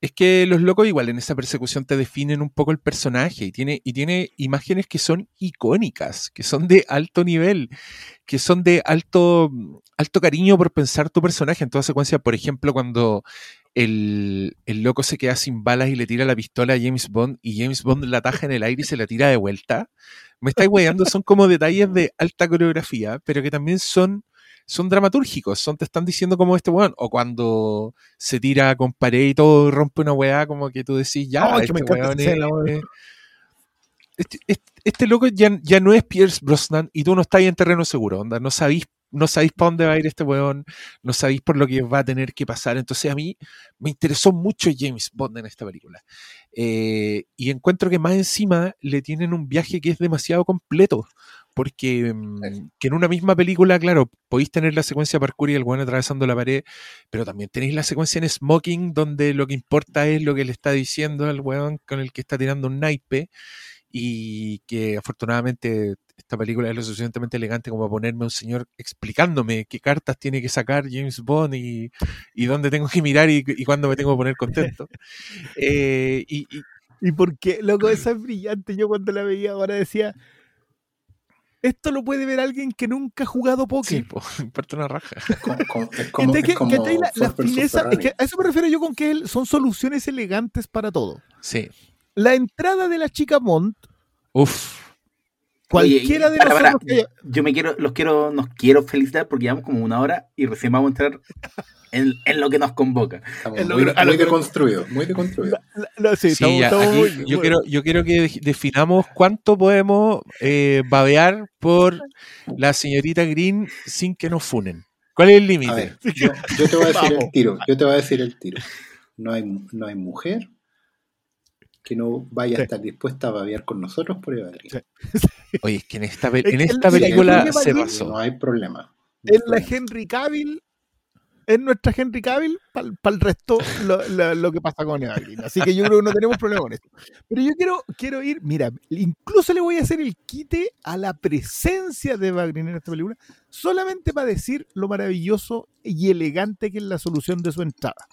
S1: es que los locos igual en esa persecución te definen un poco el personaje y tiene, y tiene imágenes que son icónicas, que son de alto nivel, que son de alto, alto cariño por pensar tu personaje en toda secuencia. Por ejemplo, cuando el, el loco se queda sin balas y le tira la pistola a James Bond y James Bond la ataja en el aire y se la tira de vuelta. Me estáis weyando, son como detalles de alta coreografía, pero que también son, son dramatúrgicos, son, te están diciendo como este weón, o cuando se tira con pared y todo rompe una weá, como que tú decís, ya, este
S5: me
S1: weón es- este, este- este loco ya, ya no es Pierce Brosnan y tú no estás ahí en terreno seguro, onda, no sabéis no sabéis para dónde va a ir este weón, no sabéis por lo que va a tener que pasar. Entonces a mí me interesó mucho James Bond en esta película. Eh, y encuentro que más encima le tienen un viaje que es demasiado completo. Porque mm, que en una misma película, claro, podéis tener la secuencia parkour y el weón atravesando la pared, pero también tenéis la secuencia en smoking donde lo que importa es lo que le está diciendo al weón con el que está tirando un naipe y que afortunadamente esta película es lo suficientemente elegante como para ponerme un señor explicándome qué cartas tiene que sacar James Bond y, y dónde tengo que mirar y, y cuándo me tengo que poner contento. Eh, y, y-
S5: Y porque, loco, esa es brillante. Yo cuando la veía ahora decía, esto lo puede ver alguien que nunca ha jugado póker.
S1: sí, po, una raja.
S4: Como- como- es como,
S5: ¿Cachai
S4: es
S5: que-
S4: como
S5: la, la
S4: Ford versus
S5: fineza? Es
S4: Ferrari.
S5: que a eso me refiero yo con que son soluciones elegantes para todo.
S1: Sí.
S5: La entrada de la chica Bond,
S1: Uf.
S5: Cualquiera
S3: Oye,
S5: de
S3: para, para,
S5: que haya-
S3: Yo me quiero, los quiero, nos quiero felicitar porque llevamos como una hora y recién vamos a entrar en, en lo que nos convoca.
S4: Estamos
S5: Es lo
S4: muy,
S5: a lo
S4: muy deconstruido, muy deconstruido.
S5: sí,
S1: Sí,
S5: estamos-
S1: ya,
S5: estamos
S1: aquí
S5: muy-
S1: yo, quiero, yo quiero que de- definamos cuánto podemos eh, babear por la señorita Green sin que nos funen. ¿Cuál es el límite?
S4: yo, yo te voy a decir
S5: Vamos.
S4: el tiro, yo te voy a decir el tiro. No hay, no hay mujer que no vaya
S5: Sí.
S4: a estar dispuesta a babear con nosotros por Eva Green.
S5: Sí.
S1: Oye, es que en esta, en esta película
S5: que
S1: se pasó.
S4: No hay problema. No
S5: es la. Henry Cavill, es nuestra Henry Cavill, para el resto lo, lo- lo que pasa con Eva Green. Así que yo creo que no tenemos problema con esto. Pero yo quiero, quiero ir, mira, incluso le voy a hacer el quite a la presencia de Eva Green en esta película, solamente para decir lo maravilloso y elegante que es la solución de su entrada.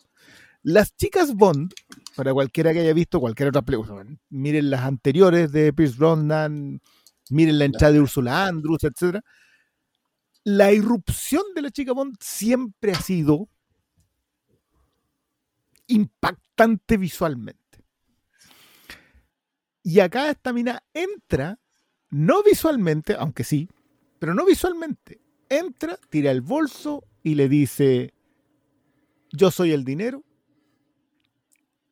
S5: Las chicas Bond, para cualquiera que haya visto cualquier otra película, miren las anteriores de Pierce Brosnan, miren la entrada de Ursula Andrews, etcétera. La irrupción de la chica Bond siempre ha sido impactante visualmente. Y acá esta mina entra, no visualmente, aunque sí, pero no visualmente. Entra, tira el bolso y le dice, yo soy el dinero,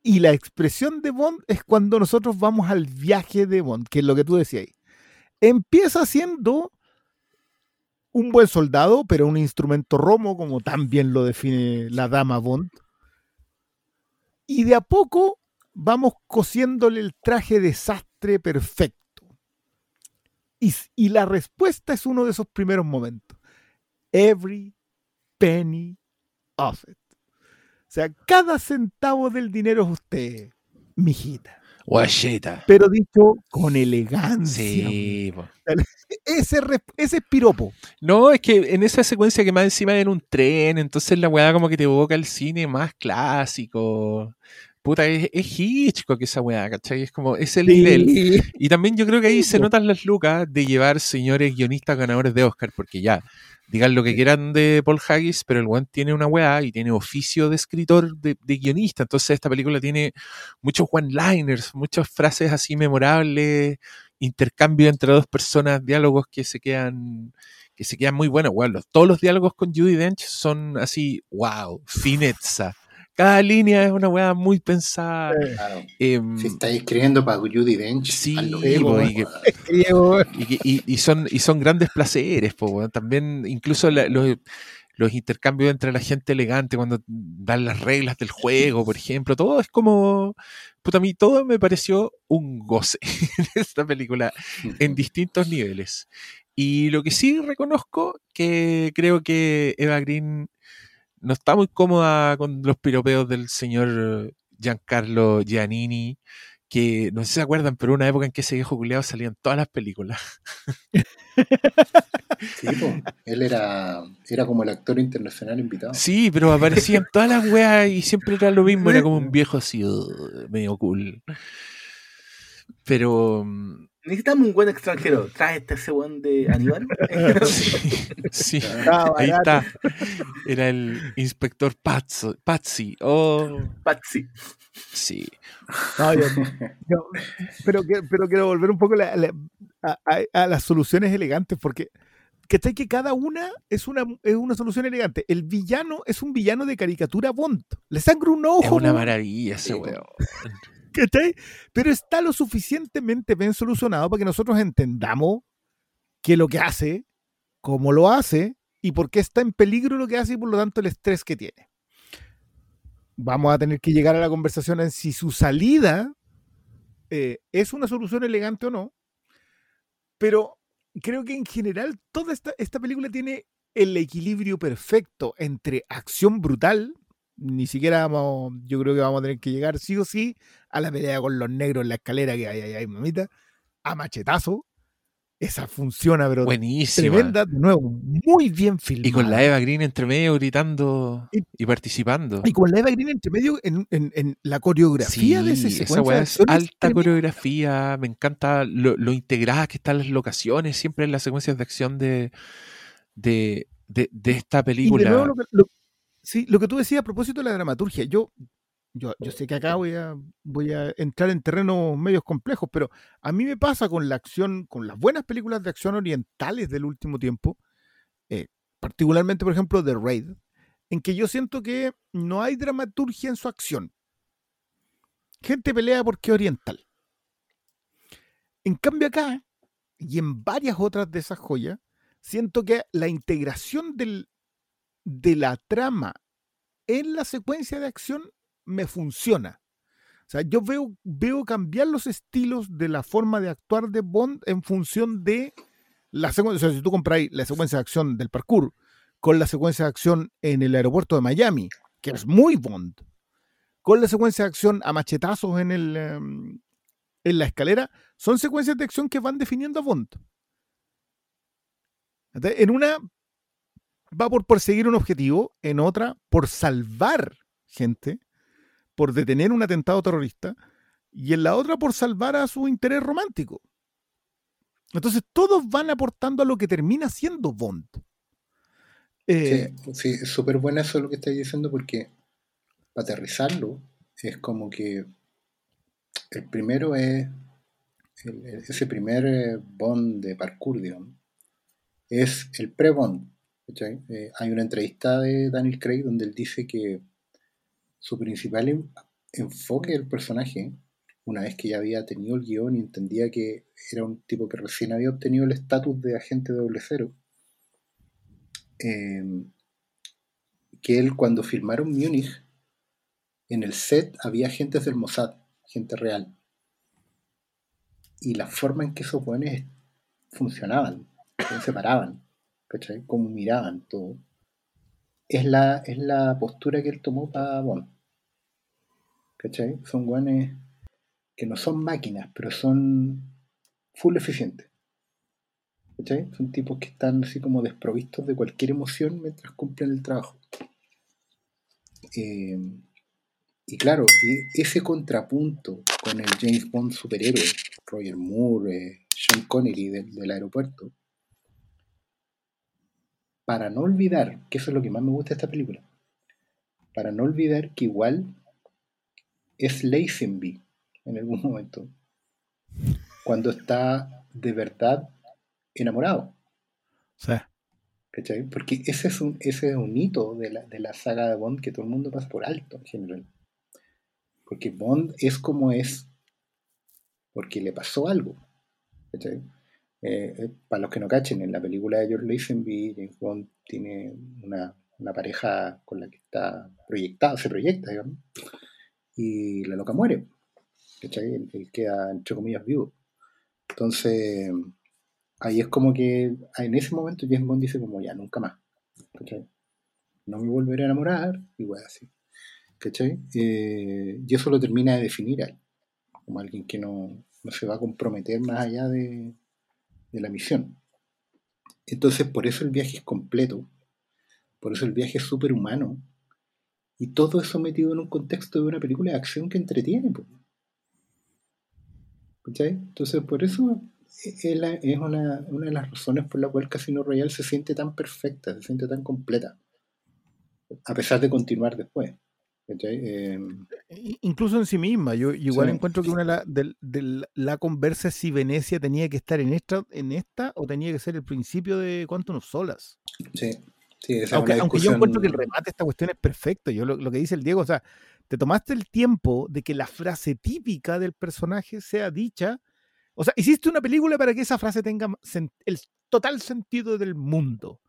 S5: y la expresión de Bond es cuando nosotros vamos al viaje de Bond, que es lo que tú decías ahí. Empieza siendo un buen soldado, pero un instrumento romo, como también lo define la dama Bond. Y de a poco vamos cosiéndole el traje desastre perfecto. Y, y la respuesta es uno de esos primeros momentos. Every penny of it. O sea, cada centavo del dinero es usted, mijita.
S1: Guacheta.
S5: Pero dicho con elegancia.
S1: Sí.
S5: Ese, ese es piropo.
S1: No, es que en esa secuencia que más encima en un tren, entonces la weá como que te evoca el cine más clásico. Puta, es, es Hitchcock esa weá, ¿cachai? Es como, es el nivel. Y también yo creo que ahí
S5: Sí,
S1: se notan las lucas de llevar señores guionistas ganadores de Oscar, porque ya, digan lo que quieran de Paul Haggis, pero el weón tiene una weá y tiene oficio de escritor, de, de guionista. Entonces esta película tiene muchos one-liners, muchas frases así memorables, intercambio entre dos personas, diálogos que se quedan que se quedan muy buenos. Los- todos los diálogos con Judy Dench son así, wow, fineza. Cada línea es una weá muy pensada.
S4: Claro.
S1: em,
S4: Si estáis escribiendo para Judy Dench,
S1: Sí, po,
S4: mismo,
S1: y que- y, que- y- y son, y son grandes placeres, po, weón. También, incluso la- los, los intercambios entre la gente elegante cuando dan las reglas del juego, por ejemplo, todo es como. Puta, a mí todo me pareció un goce en esta película en distintos niveles. Y lo que sí reconozco que creo que Eva Green no está muy cómoda con los piropeos del señor Giancarlo Giannini, que no sé si se acuerdan, pero una época en que ese viejo culiado salía en todas las películas.
S4: Sí, po. Él era, era como el actor internacional invitado.
S1: Sí, pero aparecía en todas las weas y siempre era lo mismo, era como un viejo así, uh, medio cool. Pero mm,
S3: Necesitamos un buen extranjero. Trae este ese weón de Aníbal.
S1: sí, ahí está. Era el inspector Pazzo, Patsy. Oh,
S3: Patsy.
S1: sí.
S5: No, yo- yo- pero, que- pero quiero volver un poco la- la- a, a- a las soluciones elegantes, porque ¿cachai? que cada una es una, es una solución elegante. El villano es un villano de caricatura Bond. Le sangra un ojo.
S1: Es una maravilla ese weón.
S5: Pero está lo suficientemente bien solucionado para que nosotros entendamos que lo que hace, cómo lo hace y por qué está en peligro lo que hace y por lo tanto el estrés que tiene. Vamos a tener que llegar a la conversación en si su salida eh, es una solución elegante o no, pero creo que en general toda esta, esta película tiene el equilibrio perfecto entre acción brutal, ni siquiera vamos, yo creo que vamos a tener que llegar sí o sí a la pelea con los negros en la escalera que hay ahí, mamita, a machetazo. Esa funciona, pero
S1: Buenísima.
S5: tremenda, de nuevo, muy bien filmada.
S1: Y con la Eva Green entre medio gritando
S5: Y-
S1: y participando.
S5: Y con la Eva Green entre medio en, en- en la coreografía de ese
S1: Sí, esa weá es alta coreografía, me encanta lo, lo integradas que están las locaciones, siempre en las secuencias de acción de, de, de, de esta
S5: Y de
S1: película.
S5: nuevo lo lo- sí, lo que tú decías a propósito de la dramaturgia, yo, yo, yo sé que acá voy a, voy a entrar en terrenos medios complejos, pero a mí me pasa con la acción, con las buenas películas de acción orientales del último tiempo, eh, particularmente, por ejemplo, The Raid, en que yo siento que no hay dramaturgia en su acción. Gente pelea porque oriental. En cambio acá, y en varias otras de esas joyas, siento que la integración del, de la trama en la secuencia de acción me funciona. O sea, yo veo, veo cambiar los estilos de la forma de actuar de Bond en función de la secuencia. O sea, si tú compráis la secuencia de acción del parkour con la secuencia de acción en el aeropuerto de Miami, que es muy Bond, con la secuencia de acción a machetazos en, el, em, en la escalera, son secuencias de acción que van definiendo a Bond. En una va por perseguir un objetivo, en otra por salvar gente, por detener un atentado terrorista, y en la otra por salvar a su interés romántico. Entonces todos van aportando a lo que termina siendo Bond. Eh,
S4: Sí, sí, es súper bueno eso lo que estáis diciendo porque para aterrizarlo es como que el primero es el- ese primer eh, Bond de parkour, digamos, es el pre-Bond. Eh, hay una entrevista de Daniel Craig donde él dice que su principal enfoque del personaje, una vez que ya había tenido el guion y entendía que era un tipo que recién había obtenido el estatus de agente doble cero, em, que él cuando filmaron Múnich, en el set había agentes del Mossad, gente real. Y la forma en que esos buenos funcionaban, se separaban, ¿cachai? Cómo miraban todo. Es la, es la postura que él tomó para Bond. ¿Cachai? Son guanes que no son máquinas, pero son full eficientes. Son tipos que están así como desprovistos de cualquier emoción mientras cumplen el trabajo. Eh, y claro, ese contrapunto con el James Bond superhéroe, Roger Moore, eh, Sean Connery del aeropuerto, para no olvidar, que eso es lo que más me gusta de esta película, para no olvidar que igual es Lazenby en algún momento, cuando está de verdad enamorado.
S5: Sí.
S4: ¿Cachai? Porque ese es un, ese es un hito de la, de la saga de Bond que todo el mundo pasa por alto en general. Porque Bond es como es porque le pasó algo. ¿cachai? Eh, eh, para los que no cachen, en la película de George Lazenby, James Bond tiene una, una pareja con la que está proyectado, se proyecta, digamos, y la loca muere. ¿cachai? Él, queda, entre comillas, vivo. Entonces, ahí es como que en ese momento James Bond dice como ya, nunca más. ¿cachai? No me volveré a enamorar, y así. ¿cachai? Eh, y eso lo termina de definir a él, como alguien que no, no se va a comprometer más allá de, de la misión. Entonces, por eso el viaje es completo, por eso el viaje es súper humano, y todo eso metido en un contexto de una película de acción que entretiene. Entonces, por eso es, una, de las razones por la cual Casino Royale se siente tan perfecta, se siente tan completa, a pesar de continuar después. Em,
S5: incluso en sí misma, yo igual encuentro que una de, la conversa es si Venecia tenía que estar en esta, en esta o tenía que ser el principio de Quantum of Solas.
S4: Sí,
S5: aunque, yo encuentro que el remate de esta cuestión es perfecto, yo lo, que dice el Diego, o sea, te tomaste el tiempo de que la frase típica del personaje sea dicha, o sea, hiciste una película para que esa frase tenga el total sentido del mundo.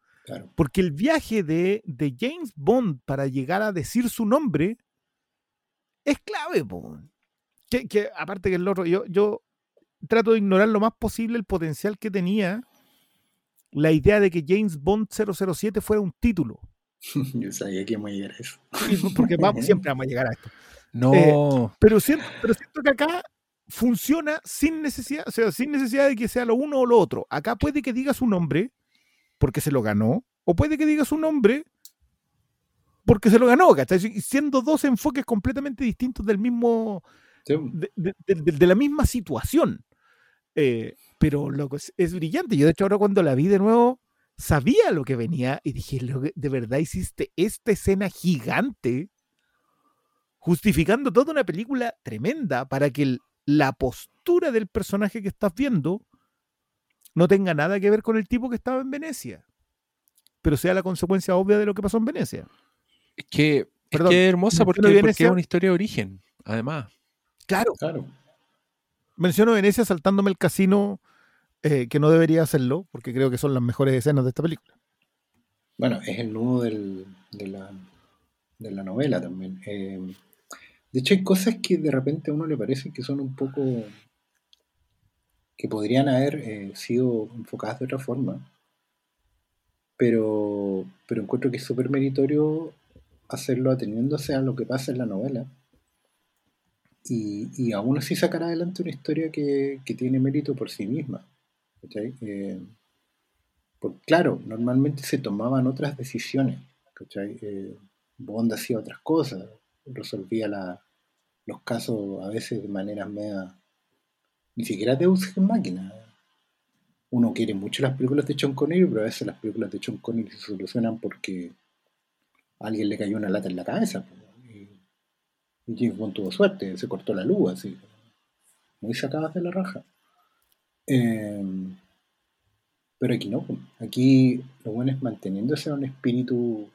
S5: Porque el viaje de, James Bond para llegar a decir su nombre es clave, Que, aparte que el otro, yo, yo trato de ignorar lo más posible el potencial que tenía la idea de que James Bond 007 fuera un título.
S4: Yo sabía que íbamos a llegar a eso.
S5: Porque vamos, siempre vamos a llegar a esto.
S1: No.
S5: Eh, pero, siento, pero siento que acá funciona sin necesidad, o sea, sin necesidad de que sea lo uno o lo otro. Acá puede que diga su nombre, porque se lo ganó, o puede que diga su nombre porque se lo ganó, ¿cachai? Siendo dos enfoques completamente distintos del mismo, de, la misma situación. Eh, pero es, brillante. Yo, de hecho, ahora cuando la vi de nuevo, sabía lo que venía y dije, de verdad hiciste esta escena gigante, justificando toda una película tremenda para que la postura del personaje que estás viendo no tenga nada que ver con el tipo que estaba en Venecia, pero sea la consecuencia obvia de lo que pasó en Venecia.
S1: Es que, es, hermosa porque, es una historia de origen, además.
S5: Claro. claro. Menciono Venecia saltándome el casino, eh, que no debería hacerlo, porque creo que son las mejores escenas de esta película.
S4: Bueno, es el nudo de, la, de, la, novela también. Eh, de hecho, hay cosas que de repente a uno le parece que son un poco que podrían haber eh, sido enfocadas de otra forma, pero, pero encuentro que es súper meritorio hacerlo ateniéndose a lo que pasa en la novela y, y aún así sacar adelante una historia que, tiene mérito por sí misma. Eh, claro, normalmente se tomaban otras decisiones. Eh, Bond hacía otras cosas, resolvía los casos a veces de manera media ni siquiera de en máquina. Uno quiere mucho las películas de Sean Connery, pero a veces las películas de Sean Connery se solucionan porque alguien le cayó una lata en la cabeza. Y, James Bond tuvo suerte, se cortó la luz, así. Muy sacadas de la raja. Em, pero aquí no. Aquí lo bueno es manteniéndose un espíritu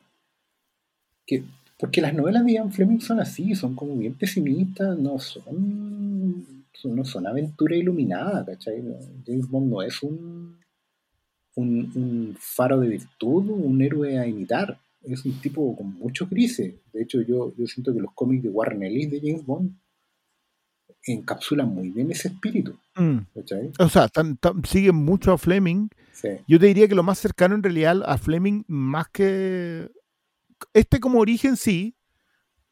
S4: que, Porque las novelas de Ian Fleming son así, son como bien pesimistas, no son- no son aventura iluminada, ¿cachai? James Bond no es un, un, un faro de virtud, un héroe a imitar. Es un tipo con muchos grises. De hecho, yo, yo siento que los cómics de Warren Ellis de James Bond encapsulan muy bien ese espíritu,
S5: Mm. O sea, tan- tan- siguen mucho a Fleming.
S4: Sí,
S5: Yo te diría que lo más cercano en realidad a Fleming, más que. Este como origen sí,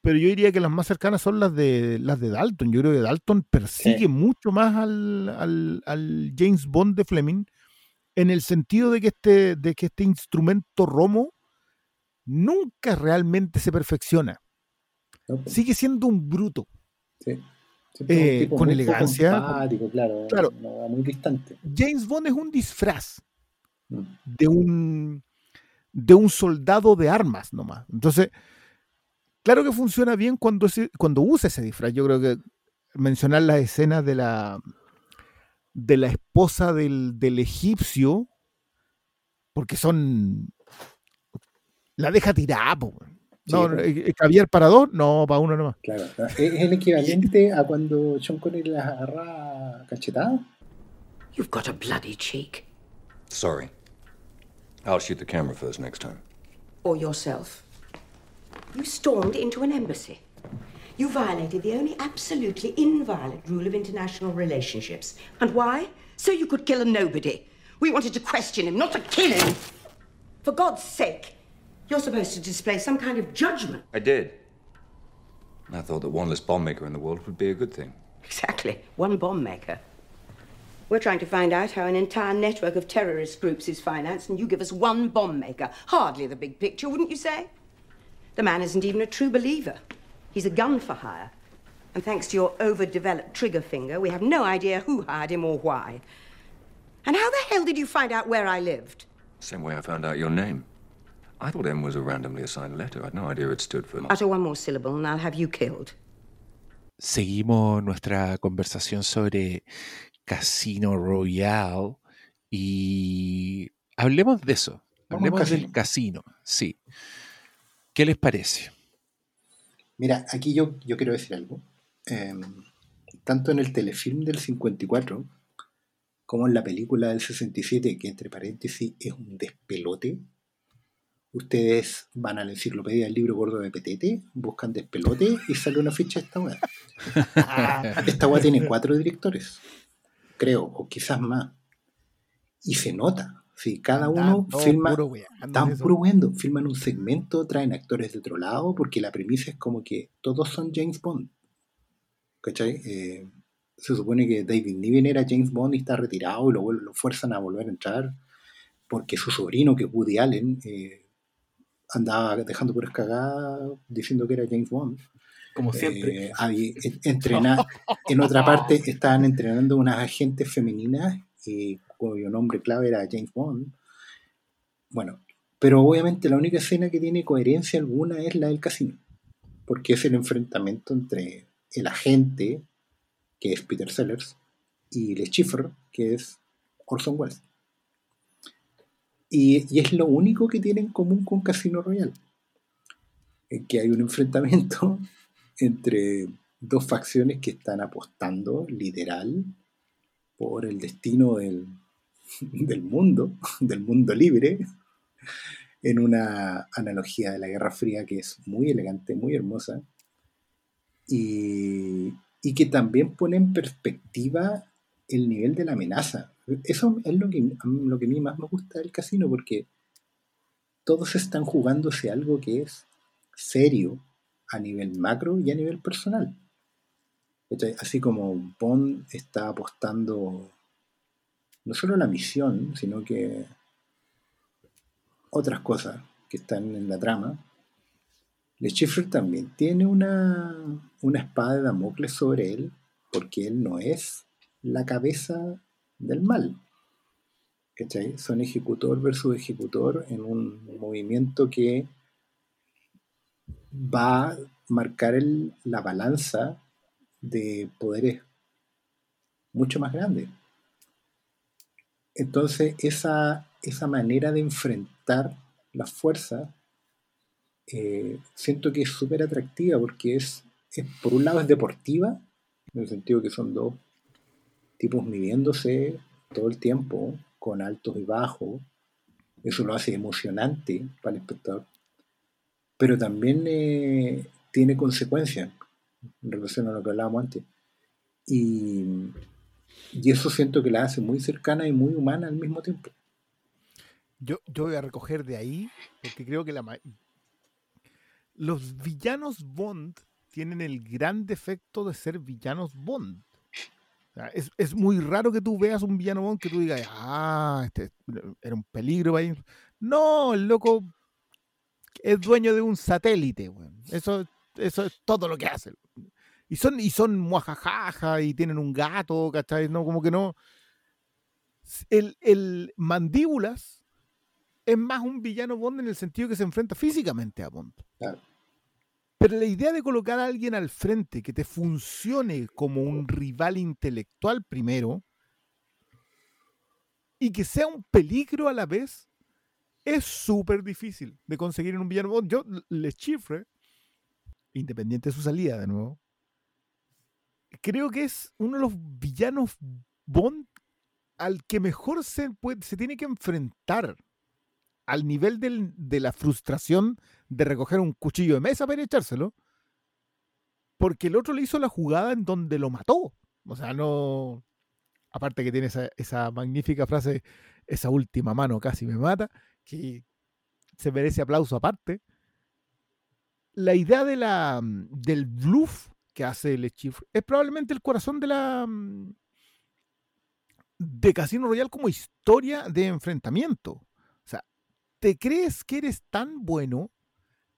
S5: pero yo diría que las más cercanas son las de las de Dalton. Yo creo que Dalton persigue
S4: Sí.
S5: mucho más al, al- al James Bond de Fleming en el sentido de que este, de que este instrumento romo nunca realmente se perfecciona. Sigue siendo un bruto.
S4: sí. Un
S5: Eh, con elegancia,
S4: claro,
S5: Claro.
S4: no, muy distante.
S5: James Bond es un disfraz.
S4: Mm.
S5: de un de un soldado de armas nomás. Entonces, claro que funciona bien cuando, ese- cuando usa ese disfraz. Yo creo que mencionar las escenas de la de la esposa del, del egipcio, porque son la deja tirada. No,
S4: po.
S5: eh, eh, caviar para dos, no, para uno nomás.
S4: Claro, es es el equivalente a cuando Sean Connery las agarra cachetada.
S6: You've got a bloody cheek.
S7: Sorry. I'll shoot the camera first next time.
S6: Or yourself. You stormed into an embassy. You violated the only absolutely inviolate rule of international relationships. And why? So you could kill a nobody. We wanted to question him, not to kill him. For God's sake, you're supposed to display some kind of judgment.
S7: I did. I thought that one less bomb maker in the world would be a good thing.
S6: Exactly. One bomb maker. We're trying to find out how an entire network of terrorist groups is financed, and you give us one bomb maker. Hardly the big picture, wouldn't you say? The man isn't even a true believer. He's a gun for hire. And thanks to your overdeveloped trigger finger, we have no idea who hired him or why. And how the hell did you find out where I lived?
S7: Same way I found out your name. I thought M was a randomly assigned letter. I had no idea it stood for.
S6: Utter one more syllable, and I'll have you killed.
S1: Seguimos nuestra conversación sobre Casino Royale y hablemos de eso.
S4: Vamos al
S1: Hablemos del
S4: casino.
S1: casino, sí. ¿Qué les parece?
S4: Mira, aquí yo, yo quiero decir algo. Eh, tanto en el telefilm del 54 como en la película del 67, que entre paréntesis es un despelote. Ustedes van a la enciclopedia del libro gordo de Petete, buscan despelote y sale una ficha de esta weá. Esta weá tiene cuatro directores, creo, o quizás más. Y se nota. Si cada uno filma,
S5: puro
S4: están puro weando, filman un segmento, traen actores de otro lado, porque la premisa es como que todos son James Bond. ¿Cachai? Eh, se supone que David Niven era James Bond y está retirado y lo, lo fuerzan a volver a entrar porque su sobrino, que es Woody Allen, eh, andaba dejando por escagada diciendo que era James Bond.
S3: Como siempre.
S4: Eh, hay- en- otra parte estaban entrenando unas agentes femeninas eh, cuyo nombre clave era James Bond. Bueno, pero obviamente la única escena que tiene coherencia alguna es la del casino, porque es el enfrentamiento entre el agente, que es Peter Sellers, y Le Chiffre, que es Orson Welles. Y, y es lo único que tiene en común con Casino Royale, en que hay un enfrentamiento entre dos facciones que están apostando literal por el destino del, del mundo, del mundo libre, en una analogía de la Guerra Fría que es muy elegante, muy hermosa, y, y que también pone en perspectiva el nivel de la amenaza. Eso es lo que, lo que a mí más me gusta del casino, porque todos están jugándose algo que es serio a nivel macro y a nivel personal. Así como Bond está apostando no solo la misión, sino que otras cosas que están en la trama. Le Chiffre también tiene una, una espada de Damocles sobre él, porque él no es la cabeza del mal. Son ejecutor versus ejecutor en un movimiento que va a marcar el- la balanza de poderes mucho más grandes. Entonces, esa, esa manera de enfrentar las fuerzas eh, siento que es súper atractiva porque es, por un lado es deportiva, en el sentido que son dos tipos midiéndose todo el tiempo, con altos y bajos. Eso lo hace emocionante para el espectador. Pero también eh, tiene consecuencias en relación a lo que hablábamos antes. Y, y eso siento que la hace muy cercana y muy humana al mismo tiempo.
S5: Yo, yo voy a recoger de ahí, porque creo que la los villanos Bond tienen el gran defecto de ser villanos Bond. Es, es muy raro que tú veas un villano Bond que tú digas, ah, este era un peligro. para ir". No, el loco es dueño de un satélite. Eso, eso es todo lo que hace. Y son, y son muajajaja y tienen un gato, ¿cachai? No, como que no. El, el mandíbulas es más un villano Bond en el sentido que se enfrenta físicamente a Bond.
S4: Claro.
S5: Pero la idea de colocar a alguien al frente que te funcione como un rival intelectual primero y que sea un peligro a la vez es súper difícil de conseguir en un villano Bond. Yo le chifre, independiente de su salida de nuevo, creo que es uno de los villanos Bond al que mejor se, se tiene que enfrentar al nivel del- de la frustración de recoger un cuchillo de mesa para echárselo, porque el otro le hizo la jugada en donde lo mató. O sea, no. Aparte que tiene esa, esa magnífica frase, esa última mano casi me mata, que se merece aplauso aparte. La idea de la, mm, del bluff que hace el Chief es probablemente el corazón de la mm, de Casino Royale como historia de enfrentamiento. O sea, te crees que eres tan bueno,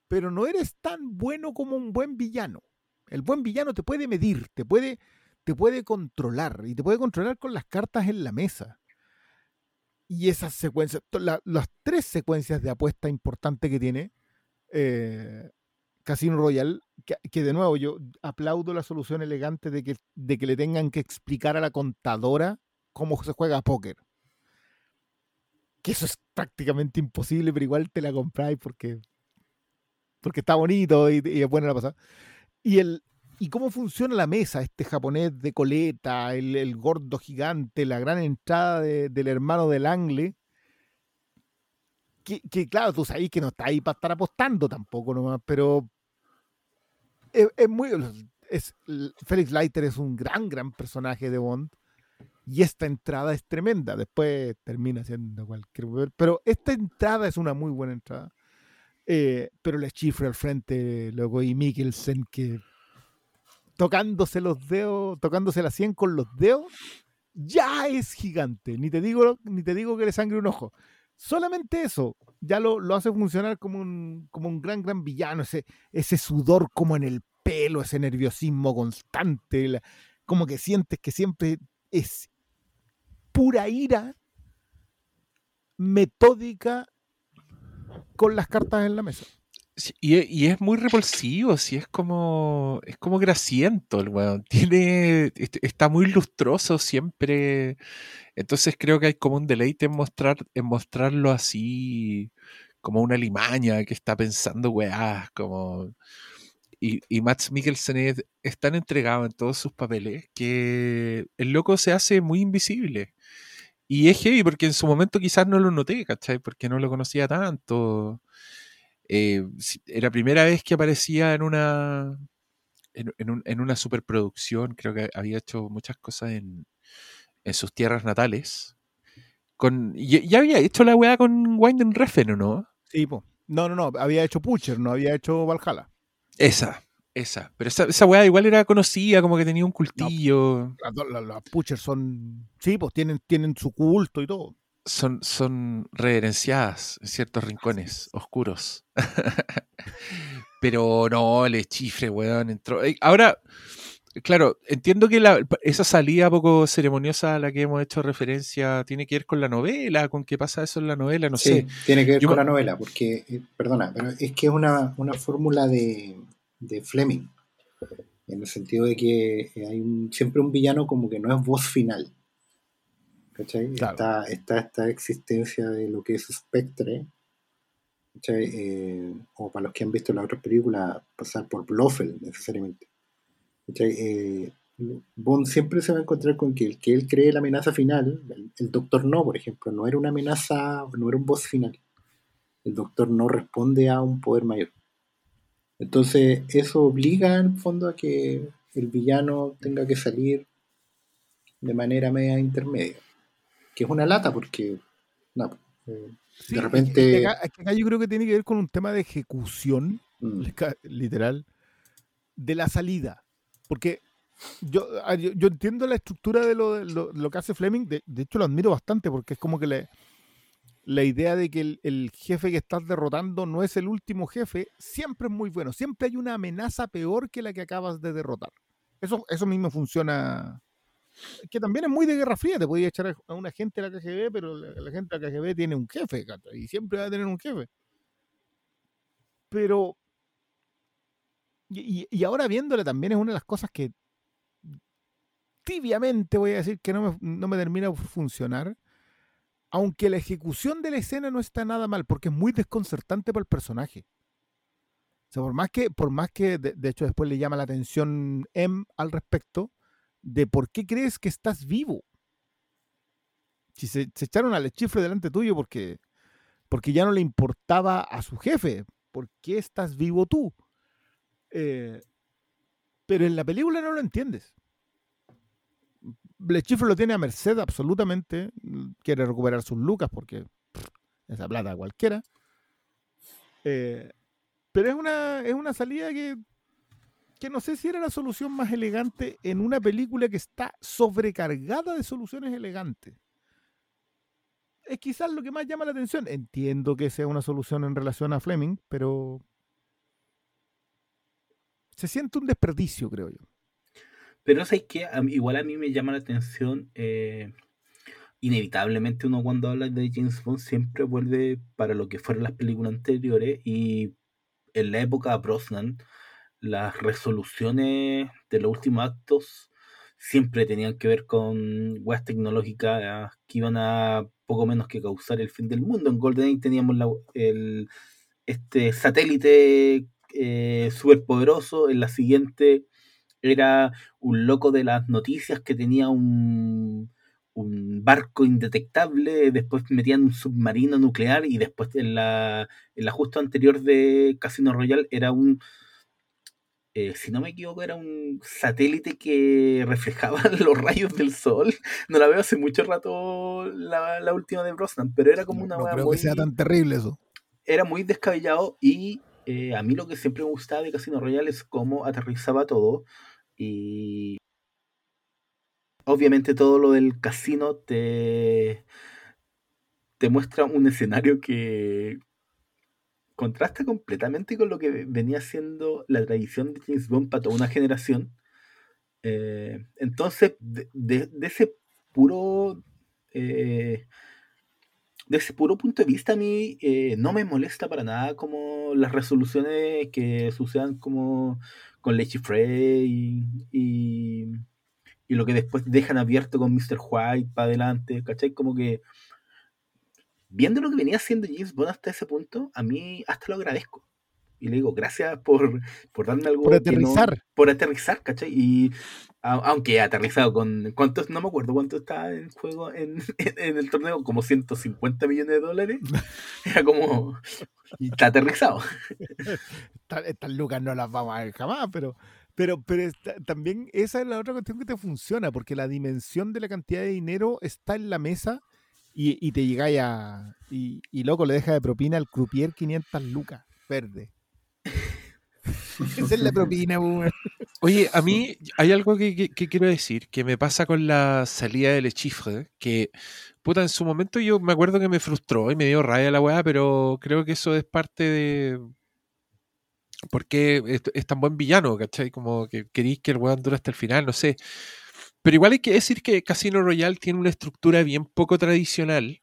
S5: pero no eres tan bueno como un buen villano. El buen villano te puede medir, te puede, te puede controlar y te puede controlar con las cartas en la mesa. Y esas secuencias, las tres secuencias de apuesta importantes que tiene eh, Casino Royale, que, de nuevo yo aplaudo la solución elegante de que, de que le tengan que explicar a la contadora cómo se juega a póker. Que eso es prácticamente imposible, pero igual te la compráis porque, porque está bonito y, y es buena la pasada. Y, el, y cómo funciona la mesa, este japonés de coleta, el, el gordo gigante, la gran entrada de- del hermano del Angle. Que, que claro, tú sabes que no está ahí para estar apostando tampoco nomás, pero es, es muy... Es, Felix Leiter es un gran, gran personaje de Bond. Y esta entrada es tremenda. Después termina siendo cualquier. Pero esta entrada es una muy buena entrada. Eh, pero le chifre al frente, luego y Mikkelsen que tocándose los dedos, tocándose la 100 con los dedos, ya es gigante. Ni te digo, ni te digo que le sangre un ojo. Solamente eso ya lo, lo hace funcionar como un, como un gran, gran villano. Ese, ese sudor como en el pelo, ese nerviosismo constante, como que sientes que siempre es pura ira metódica con las cartas en la mesa.
S1: Y, es muy repulsivo, sí, es como, es como grasiento el weón. Tiene, est- está muy lustroso siempre. Entonces creo que hay como un deleite en mostrar, en mostrarlo así, como una limaña que está pensando weás, como. Y, y Max Mikkelsen es, es tan entregado en todos sus papeles que el loco se hace muy invisible. Y es heavy porque en su momento quizás no lo noté, ¿cachai? Porque no lo conocía tanto. Eh, era la primera vez que aparecía en una en, en un- en una superproducción. Creo que había hecho muchas cosas en, en sus tierras natales. Con, ya había hecho la weá con Winden Refn, ¿o no?
S5: Sí, po. No, no, no. Había hecho Pucher, no había hecho Valhalla.
S1: Esa, esa. Pero esa, esa weá igual era conocida, como que tenía un cultillo.
S5: Las, Pucher son. Sí, pues tienen, tienen su culto y todo.
S1: Son, son reverenciadas en ciertos rincones oscuros. Pero no, le chifre, weón. Entró. Eh, Ahora, claro, entiendo que la- esa salida poco ceremoniosa a la que hemos hecho referencia tiene que ver con la novela, con qué pasa eso en la novela, no
S4: sí,
S1: sé.
S4: tiene que ver
S1: Yo
S4: con
S1: me-
S4: la novela, porque, eh, perdona, pero es que es una, una fórmula de, de Fleming, en el sentido de que hay un- siempre un villano como que no es voz final. ¿Cachai?
S5: Claro.
S4: Está, está esta existencia de lo que es Spectre, ¿cachai? Eh, o para los que han visto la otra película, pasar por Blofeld necesariamente. ¿cachai? Eh, Bond siempre se va a encontrar con que el que él cree la amenaza final, el, el Doctor No, por ejemplo, no era una amenaza, no era un boss final. El Doctor No responde a un poder mayor. Entonces, eso obliga en el fondo a que el villano tenga que salir de manera media intermedia. Que es una lata porque, no, eh,
S5: Sí,
S4: de repente...
S5: es que acá, es que acá yo creo que tiene que ver con un tema de ejecución,
S4: mm,
S5: literal, de la salida. Porque yo, ah, yo, yo entiendo la estructura de lo, lo, lo que hace Fleming, de, de hecho lo admiro bastante, porque es como que le- la idea de que el, el jefe que estás derrotando no es el último jefe, siempre es muy bueno. Siempre hay una amenaza peor que la que acabas de derrotar. Eso, eso mismo funciona. Que también es muy de Guerra Fría. Te podías echar a- a un agente de la KGB, pero la, gente de la KGB tiene un jefe, y siempre va a tener un jefe. Pero. Y, y- ahora viéndole también es una de las cosas que tibiamente voy a decir que no me, no me termina de funcionar. Aunque la ejecución de la escena no está nada mal, porque es muy desconcertante para el personaje. O sea, por más que, por más que de hecho después le llama la atención M al respecto, de por qué crees que estás vivo. Si se, echaron al chifre delante tuyo porque, porque ya no le importaba a su jefe, ¿por qué estás vivo tú? Eh, pero en la película no lo entiendes. Le Chifre lo tiene a merced absolutamente. Quiere recuperar sus lucas porque pff, esa plata cualquiera. Eh, pero es una, es una salida que, que no sé si era la solución más elegante en una película que está sobrecargada de soluciones elegantes. Es quizás lo que más llama la atención. Entiendo que sea una solución en relación a Fleming, pero se siente un desperdicio, creo yo.
S3: Pero es que igual a mí me llama la atención, eh, inevitablemente uno cuando habla de James Bond siempre vuelve para lo que fueron las películas anteriores y en la época de Brosnan las resoluciones de los últimos actos siempre tenían que ver con weas tecnológicas que iban a poco menos que causar el fin del mundo. En GoldenEye teníamos la, el, este satélite eh, súper poderoso, en la siguiente era un loco de las noticias que tenía un, un barco indetectable, después metían un submarino nuclear y después en la, en la justo anterior de Casino Royale era un, eh, si no me equivoco, era un satélite que reflejaba los rayos del sol. No la veo hace mucho rato la, la última de Brosnan, pero era como
S5: No,
S3: una
S5: no
S3: wea
S5: creo
S3: muy,
S5: que sea tan terrible eso.
S3: era muy descabellado y eh, a mí lo que siempre me gustaba de Casino Royale es cómo aterrizaba todo y obviamente todo lo del casino te, te muestra un escenario que contrasta completamente con lo que venía siendo la tradición de James Bond para toda una generación. Eh, entonces, de, de, ese puro eh, de ese puro punto de vista a mí eh, no me molesta para nada como las resoluciones que sucedan como con Leche Frey y, y, y, lo que después dejan abierto con Mr. White para adelante, ¿cachai? Como que viendo lo que venía haciendo James Bond hasta ese punto, a mí hasta lo agradezco. Y le digo, gracias por, por darme algo.
S5: Por aterrizar.
S3: No, por aterrizar, ¿cachai? Y a, aunque he aterrizado con. ¿Cuántos? No me acuerdo cuánto está en juego en, en, en, el torneo, como 150 millones de dólares. Era como. Está aterrizado.
S5: Estas lucas no las vamos a ver jamás, pero. Pero, pero también esa es la otra cuestión que te funciona, porque la dimensión de la cantidad de dinero está en la mesa y, y te llegáis a. Y, y, loco, le deja de propina al croupier 500 lucas verde. Esa es la propina, boomer.
S1: Oye, a mí hay algo que, quiero decir, que me pasa con la salida del Chifre, que, puta, en su momento yo me acuerdo que me frustró y me dio rabia la weá, pero creo que eso es parte de... Porque es, es tan buen villano, ¿cachai? Como que queréis que el weón dure hasta el final, no sé. Pero igual hay que decir que Casino Royale tiene una estructura bien poco tradicional.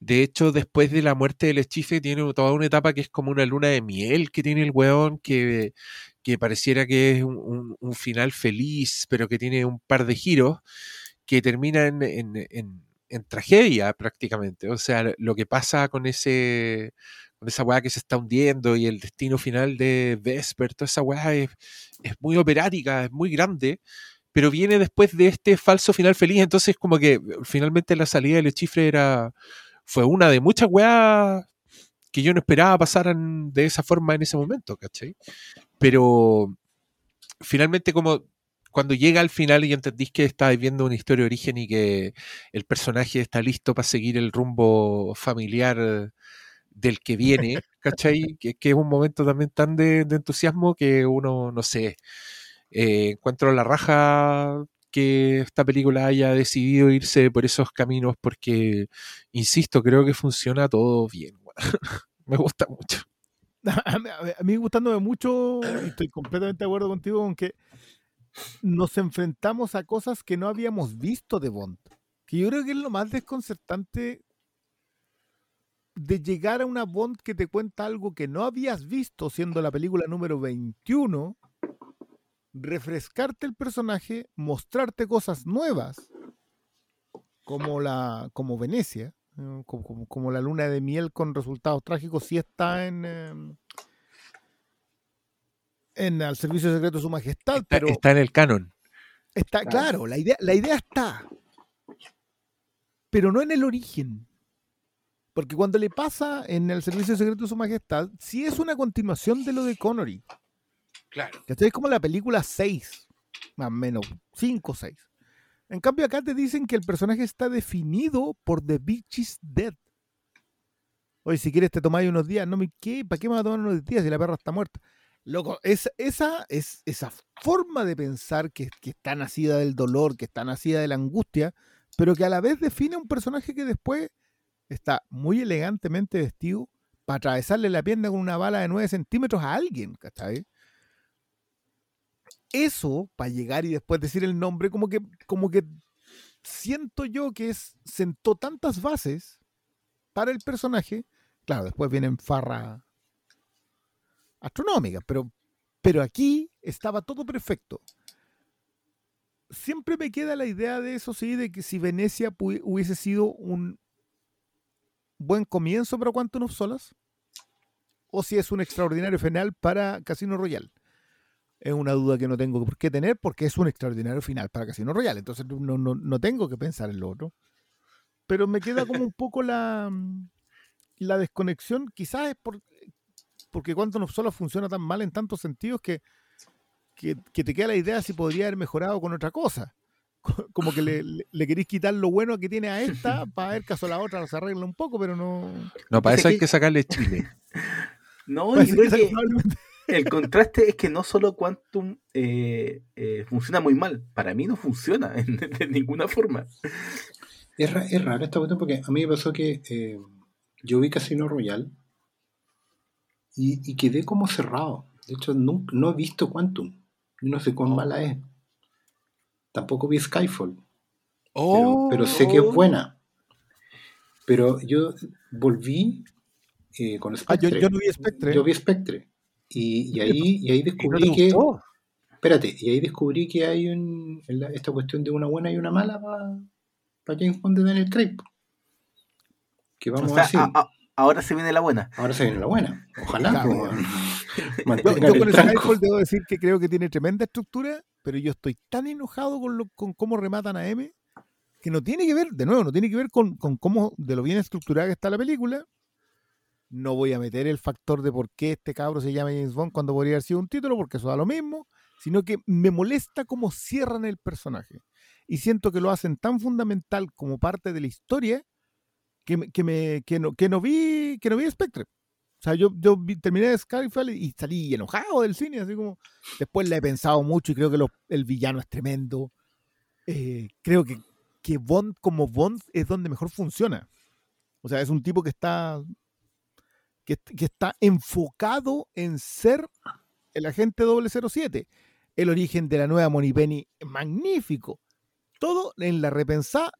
S1: De hecho, después de la muerte del Chifre tiene toda una etapa que es como una luna de miel que tiene el weón, que, que pareciera que es un, final feliz, pero que tiene un par de giros que termina en, en, en, en, tragedia prácticamente. O sea, lo que pasa con ese, con esa weá que se está hundiendo y el destino final de Vesper, toda esa weá es, es muy operática, es muy grande, pero viene después de este falso final feliz, entonces como que finalmente la salida del chifre era, fue una de muchas weas que yo no esperaba pasaran de esa forma en ese momento, ¿cachai? Pero finalmente como cuando llega al final y entendís que estás viendo una historia de origen y que el personaje está listo para seguir el rumbo familiar del que viene, ¿cachai? Que, que es un momento también tan de, de entusiasmo que uno, no sé, eh, encuentro la raja que esta película haya decidido irse por esos caminos porque, insisto, creo que funciona todo bien. me gusta mucho.
S5: A mí, a mí gustándome mucho, estoy completamente de acuerdo contigo con que nos enfrentamos a cosas que no habíamos visto de Bond. Que yo creo que es lo más desconcertante de llegar a una Bond que te cuenta algo que no habías visto siendo la película número 21, refrescarte el personaje, mostrarte cosas nuevas, como la como Venecia, como, como- como la luna de miel con resultados trágicos, si está en em, en al servicio secreto de su majestad,
S1: Está,
S5: pero
S1: está en el canon.
S5: Está
S4: Claro.
S5: claro, la idea, la idea está, pero no en el origen. Porque cuando le pasa en el servicio secreto de su majestad, sí es una continuación de lo de Connery.
S1: Claro.
S5: Es como la película 6, más o menos, 5 o 6. En cambio, acá te dicen que el personaje está definido por The Bitch is Dead. Oye, si quieres te tomáis unos días. No me ¿qué? ¿Para qué me va a tomar unos días si la perra está muerta? Loco, es, esa, es, esa forma de pensar que, que está nacida del dolor, que está nacida de la angustia, pero que a la vez define un personaje que después está muy elegantemente vestido para atravesarle la pierna con una bala de 9 centímetros a alguien, ¿cachai? Eso, para llegar y después decir el nombre, como que, como que siento yo que sentó tantas bases para el personaje. Claro, después vienen farra astronómicas, pero, pero aquí estaba todo perfecto. Siempre me queda la idea de eso, sí, de que si Venecia hubiese sido un buen comienzo para Quantum of Solas, o si es un extraordinario final para Casino Royale. Es una duda que no tengo por qué tener, porque es un extraordinario final para Casino Royale. Entonces no, no, no tengo que pensar en lo otro. Pero me queda como un poco la, la desconexión. Quizás es por, porque Quantum of Solace funciona tan mal en tantos sentidos que, que, que te queda la idea si podría haber mejorado con otra cosa. Co- Como que le, le, le queréis quitar lo bueno que tiene a esta para ver caso la otra se arregla un poco, pero no.
S1: No, para eso hay
S3: que-
S1: sacarle Chile.
S3: No,
S5: Parece
S3: yo creo
S5: que
S3: que
S5: probablemente-
S3: el contraste es que no solo Quantum eh, eh, funciona muy mal, para mí no funciona en- de ninguna forma.
S4: Es, ra- es raro esta cuestión porque a mí me pasó que eh, yo vi Casino Royale y, y quedé como cerrado. De hecho, no, no he visto Quantum. y No sé cuán mala es. Tampoco vi Skyfall. Pero, pero sé que es buena. Pero yo volví eh, con
S5: Ah, yo,
S4: Spectre.
S5: yo no vi Spectre.
S4: Yo vi Spectre. Y, y ahí, y ahí
S1: ¿Y no
S4: descubrí que.
S1: gustó?
S4: Espérate, y ahí descubrí que hay un, esta cuestión de una buena y una mala para James Bond de Daniel Craig. Que vamos
S3: O sea, a- a- ahora se viene la buena.
S4: Ahora se viene la buena. Ojalá.
S5: Claro. Yo, con
S4: el.
S5: Skyfall debo decir que creo que tiene tremenda estructura, pero yo estoy tan enojado con, lo, con cómo rematan a M que no tiene que ver, de nuevo, no tiene que ver con, con cómo, de lo bien estructurada que está la película. No voy a meter el factor de por qué este cabro se llama James Bond cuando podría haber sido un título, porque eso da lo mismo, sino que me molesta cómo cierran el personaje. Y siento que lo hacen tan fundamental como parte de la historia que, que, me, que, no, que no vi que no vi Spectre. O sea, yo, yo vi- terminé Skyfall y salí enojado del cine, así como. Después la he pensado mucho y creo que el villano es tremendo. Eh, creo que, que Bond como Bond es donde mejor funciona. O sea, es un tipo que está. Que, que está enfocado en ser el agente 007. El origen de la nueva Moneypenny, magnífico. Todo en la repensada.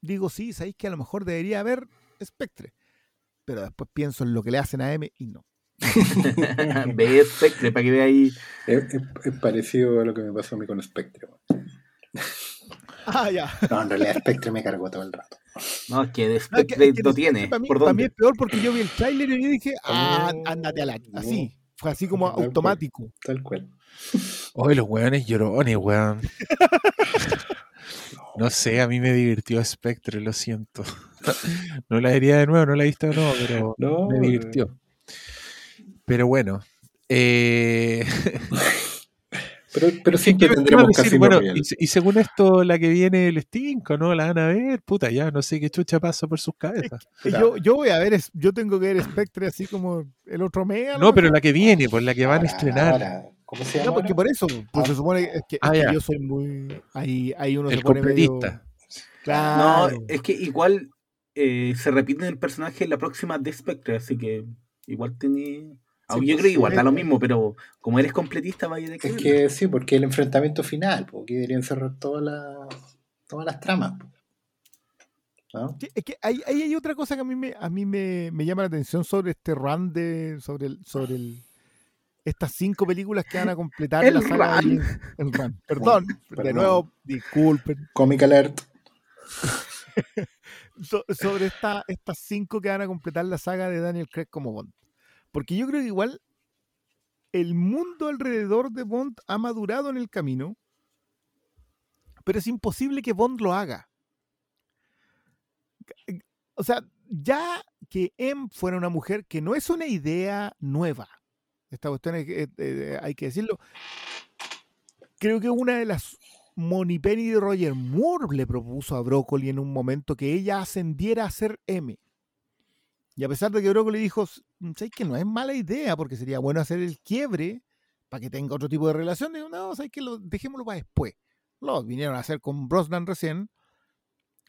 S5: Digo, sí, sabéis que a lo mejor debería haber Spectre. Pero después pienso en lo que le hacen a M y no.
S3: Ve Spectre para que vea ahí.
S4: Es, es- es parecido a lo que me pasó a mí con Spectre.
S5: Ah, ya.
S4: No, en realidad Spectre me cargó todo el rato.
S3: No, es que de
S5: No, es que-
S3: Spectre
S5: es que
S3: no tiene.
S5: Para mí,
S3: ¿Por
S5: para mí es peor porque yo vi el tráiler y yo dije, ah,
S4: Oh,
S5: ándate a la. Así. Fue así como
S4: Tal cual.
S5: automático.
S4: Tal cual.
S1: Oye, los weones llorones, weón. No sé, a mí me divirtió Spectre, lo siento. No la vería de nuevo, no la he visto de nuevo, pero
S4: No,
S1: me divirtió. Pero bueno. Eh,
S4: Pero, pero siempre
S1: ¿qué me- qué
S4: tendremos
S1: decir?
S4: Casino
S1: Bueno, y, y según esto, la que viene el Stinko, ¿no? La van a ver, puta, ya no sé qué chucha pasa por sus cabezas.
S5: Yo, yo voy a ver, es- yo tengo que ver Spectre así como el otro mega.
S1: No, pero la que viene, pues la que van a estrenar.
S4: ahora, ¿Cómo se llama?
S5: No, porque por eso, pues se
S4: Ah.
S5: supone que, es que,
S1: Ah,
S5: que yo soy muy. Ahí, ahí uno
S1: El
S5: se pone medio.
S1: completista.
S3: No,
S5: Claro.
S3: es que igual eh, se repite el personaje en la próxima de Spectre, así que igual tiene. Aunque yo creo que igual da lo mismo, pero como eres completista, vaya de
S4: Es que sí, porque el enfrentamiento final, porque deberían cerrar todas las todas las tramas.
S5: Sí, Es que ahí, hay otra cosa que a mí me, a mí me, me llama la atención sobre este run de. sobre el, sobre el, estas cinco películas que van a completar
S3: El
S5: la saga de
S3: run.
S5: James- el run. Perdón, de nuevo, disculpen.
S4: Comic Alert.
S5: So- sobre esta, estas cinco que van a completar la saga de Daniel Craig como Bond. Porque yo creo que igual el mundo alrededor de Bond ha madurado en el camino, pero es imposible que Bond lo haga. O sea, ya que M fuera una mujer que no es una idea nueva, esta cuestión es eh, eh, hay que decirlo, creo que una de las Moni Penny de Roger Moore le propuso a Broccoli en un momento que ella ascendiera a ser M. Y a pesar de que Broccoli dijo, ¿sabes que no es mala idea? Porque sería bueno hacer el quiebre para que tenga otro tipo de relación. Digo, no, ¿sabes que Lo, dejémoslo para después. Lo vinieron a hacer con Brosnan recién.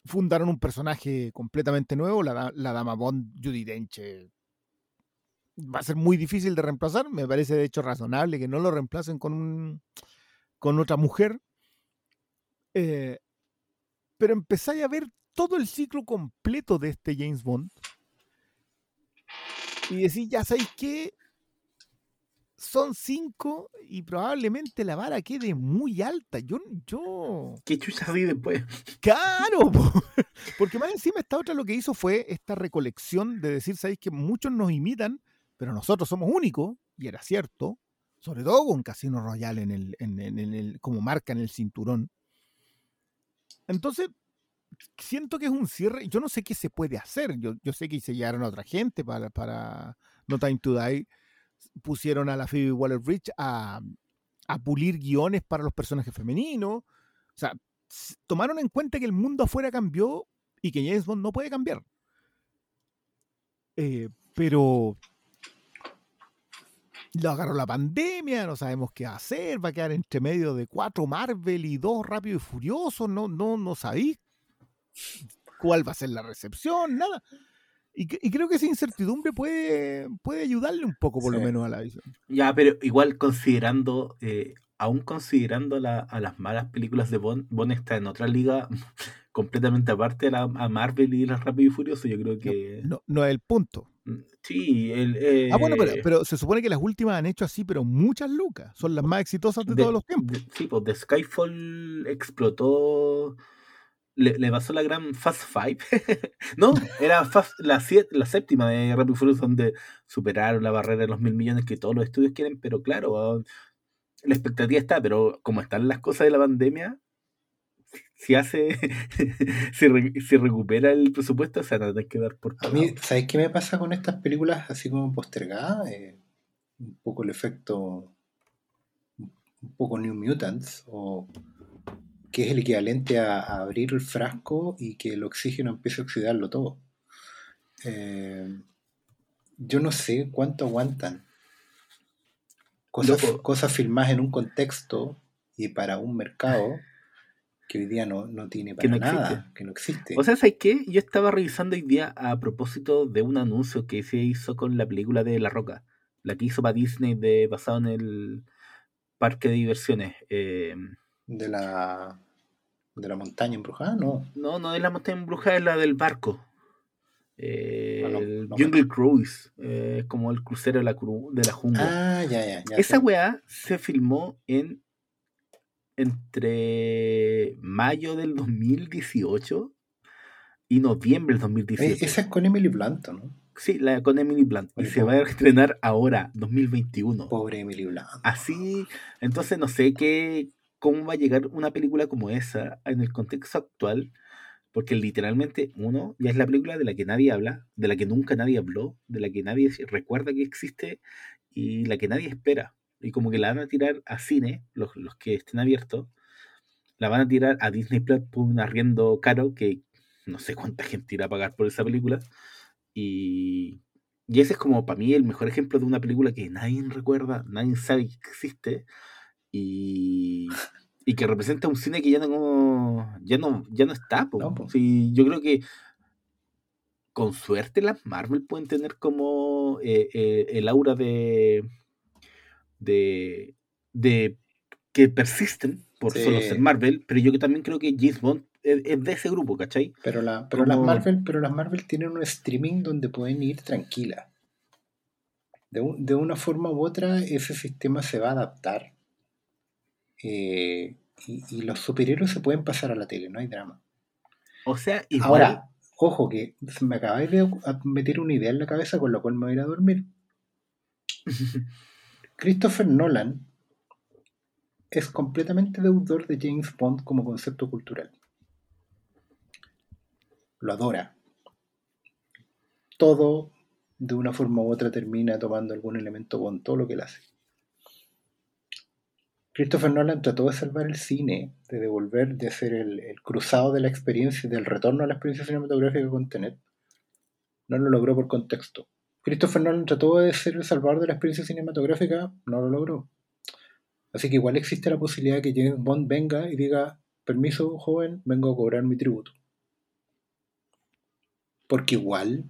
S5: Fundaron un personaje completamente nuevo, la, la dama Bond, Judy Dench. eh, Va a ser muy difícil de reemplazar. Me parece de hecho razonable que no lo reemplacen con, un, con otra mujer. Eh, pero empezáis a ver todo el ciclo completo de este James Bond y decís, ya sabéis que son cinco y probablemente la vara quede muy alta. Yo, yo,
S3: ¿Qué chucha vi después?
S5: claro, po. porque más encima esta otra lo que hizo fue esta recolección de decir, sabéis que muchos nos imitan, pero nosotros somos únicos, y era cierto, sobre todo con Casino Royale en el, en, en- en el, como marca en el cinturón. Entonces, siento que es un cierre. Yo no sé qué se puede hacer. Yo, yo sé que se llegaron a otra gente para, para No Time to Die. Pusieron a la Phoebe Waller Bridge a, a pulir guiones para los personajes femeninos. O sea, tomaron en cuenta que el mundo afuera cambió y que James Bond no puede cambiar. Eh, pero lo agarró la pandemia, no sabemos qué hacer, va a quedar entre medio de cuatro Marvel y dos Rápido y Furioso, no, no, no sabéis cuál va a ser la recepción, nada. Y, y creo que esa incertidumbre puede, puede ayudarle un poco, por lo
S4: Sí.
S5: menos, a la visión.
S3: Ya, pero igual considerando, eh, aún considerando la- a las malas películas de Bond, Bond está en otra liga completamente aparte a, la- a Marvel y las Rápido y Furioso. Yo creo que
S5: No, no es el punto.
S3: mm, sí, el,
S5: Ah, bueno, pero,
S3: eh,
S5: pero se supone que las últimas han hecho así, pero muchas lucas. Son las más exitosas de,
S3: de-
S5: todos los tiempos.
S3: de- sí, pues de Skyfall explotó. Le, le pasó la gran Fast Five. no, era Fast- la, siete- la séptima de Rápido y Furioso, donde superaron la barrera de los mil millones que todos los estudios quieren, pero claro, la expectativa está, pero como están las cosas de la pandemia, si hace, si, re- si recupera el presupuesto, se van a tener que dar por
S4: A mí, ¿sabes qué me pasa con estas películas así como postergadas? Eh, un poco el efecto, un poco New Mutants, o que es el equivalente a, a abrir el frasco y que el oxígeno empiece a oxidarlo todo. Eh, yo no sé cuánto aguantan. Cosas,
S3: Loco.
S4: cosas filmadas en un contexto y para un mercado que hoy día no, no tiene para
S3: Que no
S4: nada,
S3: existe.
S4: que no existe.
S3: O sea, ¿sabes qué? Yo estaba revisando hoy día a propósito de un anuncio que se hizo con la película de La Roca, la que hizo para Disney de, basado en el parque de diversiones. Eh,
S4: de la de la montaña embrujada, no.
S3: no, no es la montaña embrujada, es la del barco. Eh,
S4: no,
S3: el
S4: no
S3: Jungle Cruise, eh, es como el crucero de la, cru- de la jungla.
S4: Ah, ya, ya, ya.
S3: Esa weá se filmó en entre mayo del 2018 y noviembre del
S4: Eh,
S3: 2018.
S4: esa es con Emily Blunt, ¿no?
S3: Sí, la con Emily Blunt. Y se va a estrenar ahora, 2021.
S4: Pobre Emily Blunt.
S3: Así, entonces no sé qué, cómo va a llegar una película como esa en el contexto actual, porque literalmente, uno, ya es la película de la que nadie habla, de la que nunca nadie habló, de la que nadie recuerda que existe y la que nadie espera. Y como que la van a tirar a cine, los, que estén abiertos, la van a tirar a Disney Plus por un arriendo caro que no sé cuánta gente irá a pagar por esa película. Y ese es como para mí el mejor ejemplo de una película que nadie recuerda, nadie sabe que existe y, y que representa un cine que ya no, ya no, ya no está. po.
S4: No, po.
S3: Sí, yo creo que con suerte las Marvel pueden tener como eh, eh, el aura de, de, de que persisten por
S4: Sí.
S3: solo ser Marvel, pero yo que también creo que James Bond es, es de ese grupo, ¿cachai?
S4: Pero, la, pero, las Marvel, pero las Marvel tienen un streaming donde pueden ir tranquilas. De, un- de una forma u otra, ese sistema se va a adaptar. Eh, y, y los superhéroes se pueden pasar a la tele, no hay drama.
S3: O sea, igual,
S4: Ahora, ojo que me acabáis de meter una idea en la cabeza con la cual me voy a ir a dormir. Christopher Nolan es completamente deudor de James Bond como concepto cultural. Lo adora. Todo, de una forma u otra, termina tomando algún elemento Bond, todo lo que él hace. Christopher Nolan trató de salvar el cine, de devolver, de hacer el, el cruzado de la experiencia, del retorno a la experiencia cinematográfica con Tenet. No lo logró por contexto. Christopher Nolan trató de ser el salvador de la experiencia cinematográfica, no lo logró. Así que igual existe la posibilidad de que James Bond venga y diga, permiso, joven, vengo a cobrar mi tributo. Porque igual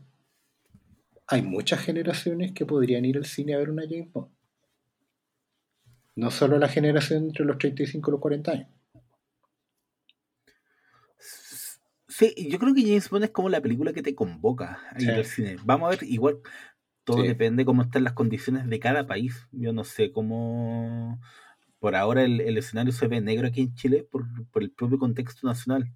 S4: hay muchas generaciones que podrían ir al cine a ver una James Bond. No solo la generación entre los 35 y los 40 años.
S3: Sí, yo creo que James Bond es como la película que te convoca a ir
S4: Sí.
S3: al cine. Vamos a ver, igual todo
S4: Sí.
S3: depende cómo están las condiciones de cada país. Yo no sé cómo. Por ahora el, el escenario se ve negro aquí en Chile por, por el propio contexto nacional.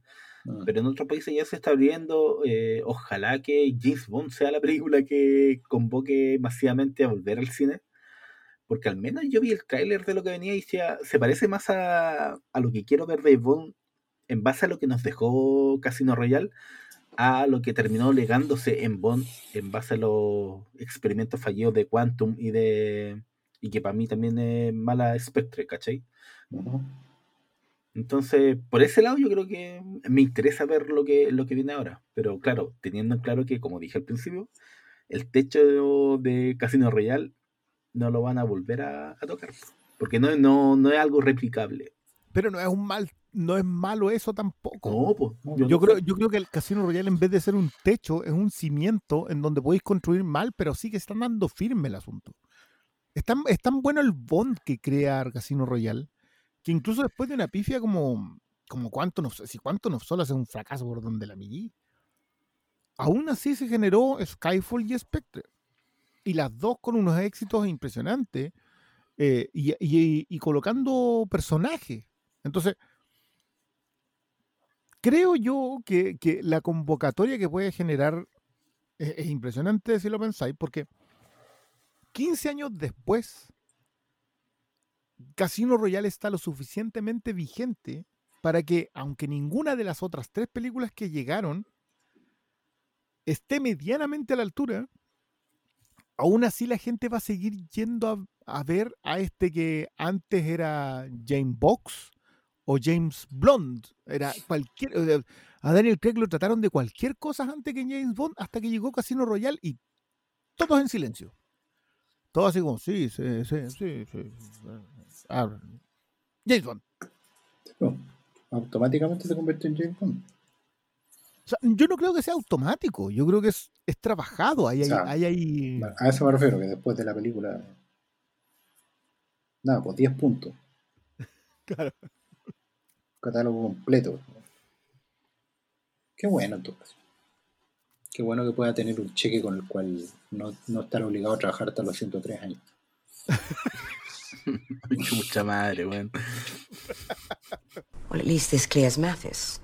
S4: Mm.
S3: Pero en otros países ya se está abriendo. eh, ojalá que James Bond sea la película que convoque masivamente a volver al cine. Porque al menos yo vi el tráiler de lo que venía y decía, se parece más a, a lo que quiero ver de Bond en base a lo que nos dejó Casino Royale, a lo que terminó legándose en Bond en base a los experimentos fallidos de Quantum y de y que para mí también es mala Spectre, ¿cachai? Entonces, por ese lado yo creo que me interesa ver lo que, lo que viene ahora. Pero claro, teniendo en claro que, como dije al principio, el techo de Casino Royale no lo van a volver a, a tocar. Porque no, no, no es algo replicable.
S5: Pero no es un mal, no es malo eso tampoco.
S3: No, pues.
S4: No,
S5: Yo creo, yo creo que el Casino Royale, en vez de ser un techo, es un cimiento en donde podéis construir mal, pero sí que están dando firme el asunto. Es tan, es tan bueno el bond que crea Casino Royale, que incluso después de una pifia como, como cuánto no si cuánto no solo es un fracaso por donde la millí, aún así se generó Skyfall y Spectre. Y las dos con unos éxitos impresionantes eh, y, colocando personajes. Entonces, creo yo que, que la convocatoria que puede generar es, es impresionante si lo pensáis, porque 15 años después, Casino Royale está lo suficientemente vigente para que, aunque ninguna de las otras tres películas que llegaron esté medianamente a la altura, aún así la gente va a seguir yendo a, a ver a este que antes era James Box o James Blonde. Era cualquier. A Daniel Craig lo trataron de cualquier cosa antes que James Bond hasta que llegó Casino Royale y todos en silencio. Todos así como, sí, sí, sí, sí. sí. Ah, James Bond.
S4: No, automáticamente se convierte en James Bond.
S5: O sea, yo no creo que sea automático, yo creo que es, es trabajado. Ahí hay,
S4: O sea,
S5: ahí hay-
S4: A eso me refiero, que después de la película. Nada, pues 10 puntos.
S5: Claro.
S4: Catálogo completo. Qué bueno entonces. Qué bueno que pueda tener un cheque con el cual no, no estar obligado a trabajar hasta los 103 años.
S3: Mucha madre, weón.
S6: Well, at least this clears Mathis.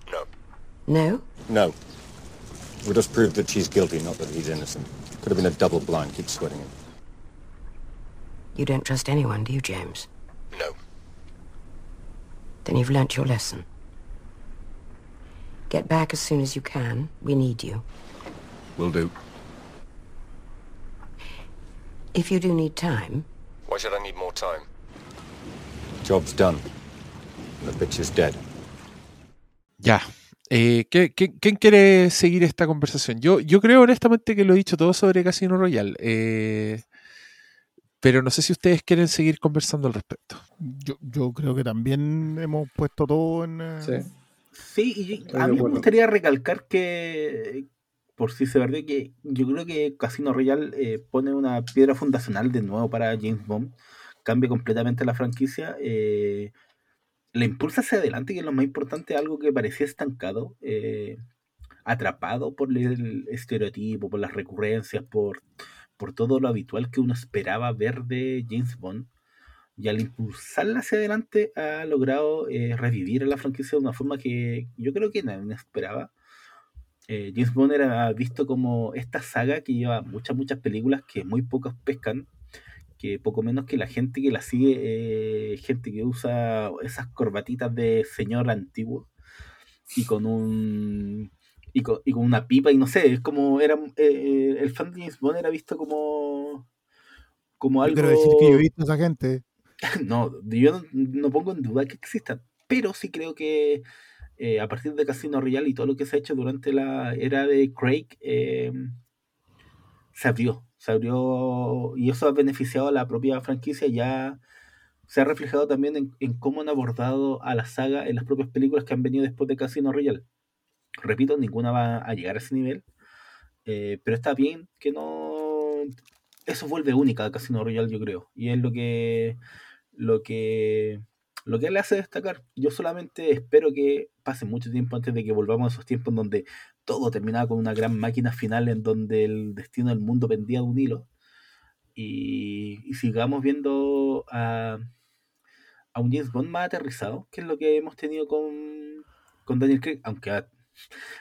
S6: No. No?
S8: No.
S7: We'll just proved that she's guilty, not that he's innocent. Could have been a double blind. Keep sweating it.
S6: You don't trust anyone, do you, James?
S7: No.
S6: Then you've learnt your lesson. Get back as soon as you can. We need you.
S7: Will do.
S6: If you do need time,
S7: Why should I need more time? Job's done. The bitch is dead.
S1: Ya. Eh, ¿qué- qué- quién quiere seguir esta conversación? Yo, yo creo honestamente que lo he dicho todo sobre Casino Royale. eh, pero no sé si ustedes quieren seguir conversando al respecto.
S5: Yo, yo creo que también hemos puesto todo en. eh,
S4: Sí.
S3: Sí, y yo- a mí me gustaría recalcar que, por si se perdió, que yo creo que Casino Royale eh, pone una piedra fundacional de nuevo para James Bond, cambia completamente la franquicia, eh, la impulsa hacia adelante, que es lo más importante, algo que parecía estancado, eh, atrapado por el estereotipo, por las recurrencias, por, por todo lo habitual que uno esperaba ver de James Bond. Y al impulsarla hacia adelante ha logrado eh, revivir a la franquicia de una forma que yo creo que nadie esperaba. Eh, James Bond era visto como esta saga que lleva muchas, muchas películas que muy pocos pescan, que poco menos que la gente que la sigue, eh, gente que usa esas corbatitas de señor antiguo y con un y con, y con una pipa y no sé, es como era eh, el fan de James Bond era visto como como
S5: Yo
S3: algo
S5: quiero decir que yo he visto a esa gente.
S3: no, yo no, no pongo en duda que existan, pero sí creo que eh, a partir de Casino Royale y todo lo que se ha hecho durante la era de Craig, eh, se abrió, se abrió y eso ha beneficiado a la propia franquicia, ya se ha reflejado también en, cómo han abordado a la saga en las propias películas que han venido después de Casino Royale. Repito, ninguna va a llegar a ese nivel, eh, pero está bien que no... Eso vuelve única a Casino Royale, yo creo, y es lo que lo que lo que le hace destacar. Yo solamente espero que pase mucho tiempo antes de que volvamos a esos tiempos donde todo terminaba con una gran máquina final en donde el destino del mundo pendía de un hilo y, y sigamos viendo a, a un James Bond más aterrizado, que es lo que hemos tenido con, con Daniel Craig, aunque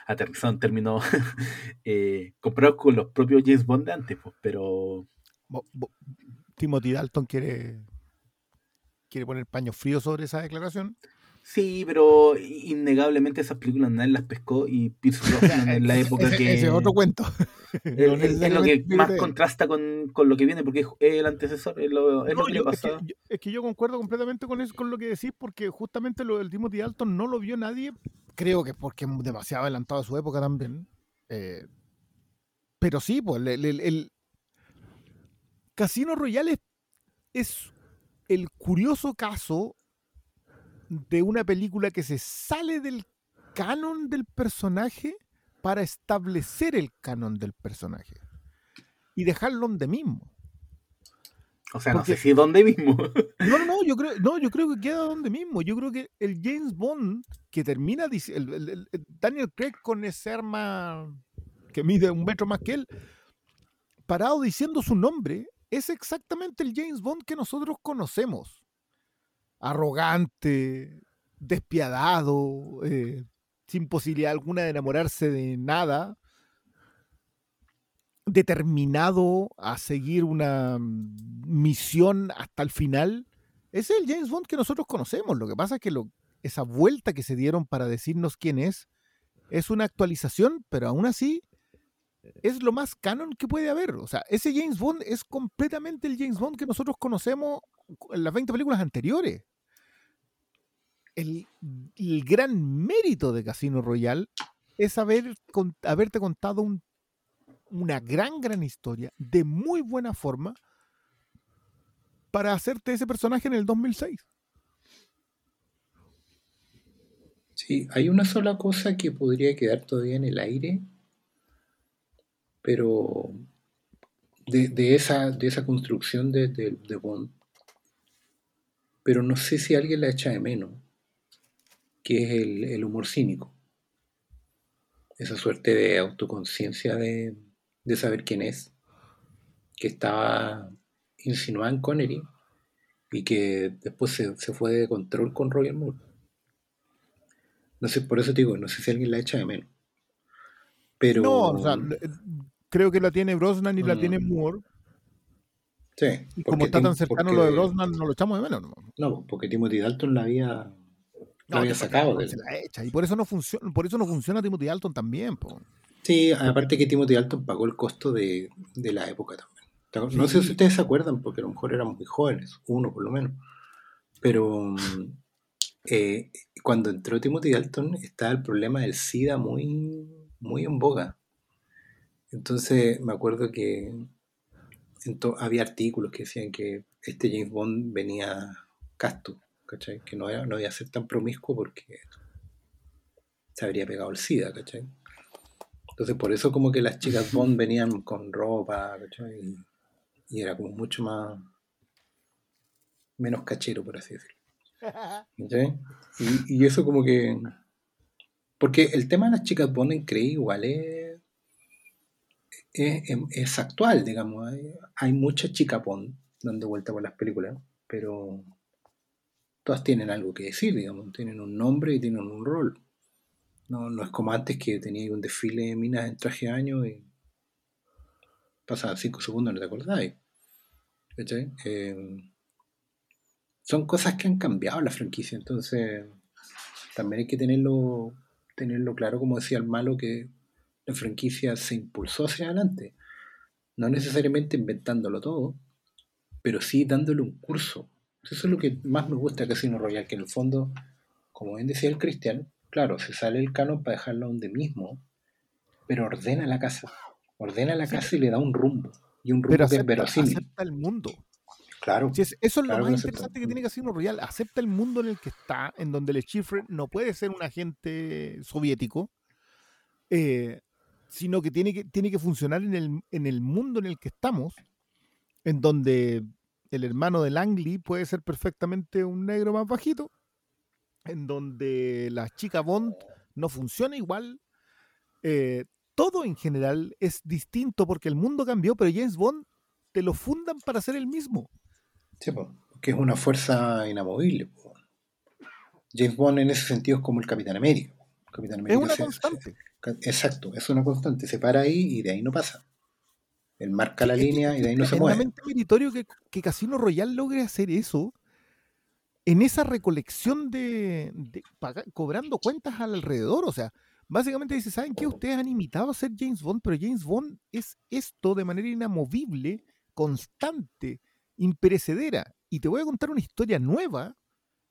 S3: aterrizado en términos eh, comparados con los propios James Bond de antes, pues, pero
S5: bo- Timothy Dalton quiere, quiere poner paño frío sobre esa declaración.
S3: Sí, pero innegablemente esas películas nadie las pescó y Pierce Brosnan en la época
S5: Ese-
S3: que
S5: ese es otro cuento.
S3: es,
S5: No
S3: es- es lo que más contrasta con, con lo que viene porque es el antecesor, es lo, es
S5: No,
S3: lo que le
S5: yo- es, que, yo- es que yo concuerdo completamente con eso, con lo que decís, porque justamente lo del Timothy Dalton no lo vio nadie. Creo que porque es demasiado adelantado a su época también. eh, pero sí, pues el, el- el- Casino Royale es, es el curioso caso de una película que se sale del canon del personaje para establecer el canon del personaje y dejarlo donde mismo.
S3: O sea, no sé si dónde mismo.
S5: No, no, yo creo, no, yo creo que queda donde mismo. Yo creo que el James Bond que termina el Daniel Craig con ese arma que mide un metro más que él, parado diciendo su nombre, es exactamente el James Bond que nosotros conocemos. Arrogante, despiadado, eh, sin posibilidad alguna de enamorarse de nada, determinado a seguir una misión hasta el final. Es el James Bond que nosotros conocemos. Lo que pasa es que esa vuelta que se dieron para decirnos quién es es una actualización, pero aún así es lo más canon que puede haber. O sea, ese James Bond es completamente el James Bond que nosotros conocemos en las 20 películas anteriores. El, gran mérito de Casino Royale es haber, con- haberte contado un- una gran, gran historia de muy buena forma para hacerte ese personaje en el 2006.
S4: Sí, hay una sola cosa que podría quedar todavía en el aire, pero de, esa, de esa construcción de, de- de Bond, pero no sé si alguien la echa de menos, que es el, el humor cínico. Esa suerte de autoconciencia de, de saber quién es, que estaba insinuada en Connery y que después se, se fue de control con Roger Moore. No sé, por eso te digo, no sé si alguien la echa de menos. Pero.
S5: No, o sea, eh, creo que la tiene Brosnan y la tiene
S4: Mm.
S5: Moore.
S4: sí,
S5: Y como está tan cercano
S4: porque-
S5: lo de Brosnan, no lo echamos de menos. No,
S4: No, porque Timothy Dalton la había,
S5: te-
S4: sacado
S5: echa, Y por eso no funciona, por eso no funciona Timothy Dalton también. po.
S4: Sí, aparte que Timothy Dalton pagó el costo de, de la época también. ¿Te acuer- No sé si ustedes se acuerdan, porque a lo mejor éramos muy jóvenes, uno por lo menos. Pero eh, cuando entró Timothy Dalton estaba el problema del SIDA muy, muy en boga. Entonces me acuerdo que había artículos que decían que este James Bond venía casto, ¿cachai? Que no, era, no iba a ser tan promiscuo porque se habría pegado el SIDA, ¿cachai? Entonces por eso como que las chicas Bond venían con ropa, ¿cachai? Y, y era como mucho más menos cachero, por así decirlo. ¿Cachai? Y, y eso como que... Porque el tema de las chicas Bond en Craig igual es, es, es actual, digamos. Hay, hay muchas chicas Bond dando vuelta por las películas, pero todas tienen algo que decir, digamos. Tienen un nombre y tienen un rol. No, no es como antes que tenía un desfile de minas en traje de año y pasaban cinco segundos no te acordáis. Eh, son cosas que han cambiado la franquicia, entonces también hay que tenerlo, tenerlo claro, como decía el malo, que la franquicia se impulsó hacia adelante. No necesariamente inventándolo todo, pero sí dándole un curso. Eso es lo que más me gusta de Casino Royale, que en el fondo, como bien decía el Cristian, claro, se sale el canon para dejarlo donde mismo, pero ordena la casa. Ordena la
S5: Sí.
S4: casa y le da un rumbo. Y un rumbo
S5: Pero
S4: que es
S5: acepta,
S4: verosímil.
S5: acepta el mundo.
S4: Claro.
S5: Si es- eso es
S4: Claro
S5: lo
S4: que
S5: más
S4: acepta.
S5: interesante que tiene Casino Royale. Acepta el mundo en el que está, en donde el Chiffre no puede ser un agente soviético, eh, sino que tiene que, tiene que funcionar en el, en el mundo en el que estamos, en donde el hermano de Langley puede ser perfectamente un negro más bajito, en donde la chica Bond no funciona igual. eh, todo en general es distinto porque el mundo cambió, pero James Bond te lo fundan para ser el mismo.
S4: Sí, po, que es una fuerza inamovible. po. James Bond en ese sentido es como el Capitán América. Capitán
S5: Es
S4: América
S5: una
S4: se-
S5: constante.
S4: se- exacto, es una constante. Se para ahí y de ahí no pasa. Él marca la
S5: Es
S4: línea
S5: es
S4: y de ahí no se mueve.
S5: tremendamente meritorio que, que Casino Royale logre hacer eso en esa recolección de, de paga- cobrando cuentas alrededor. O sea, básicamente dice, ¿saben qué? Ustedes han imitado a ser James Bond, pero James Bond es esto de manera inamovible, constante, imperecedera. Y te voy a contar una historia nueva,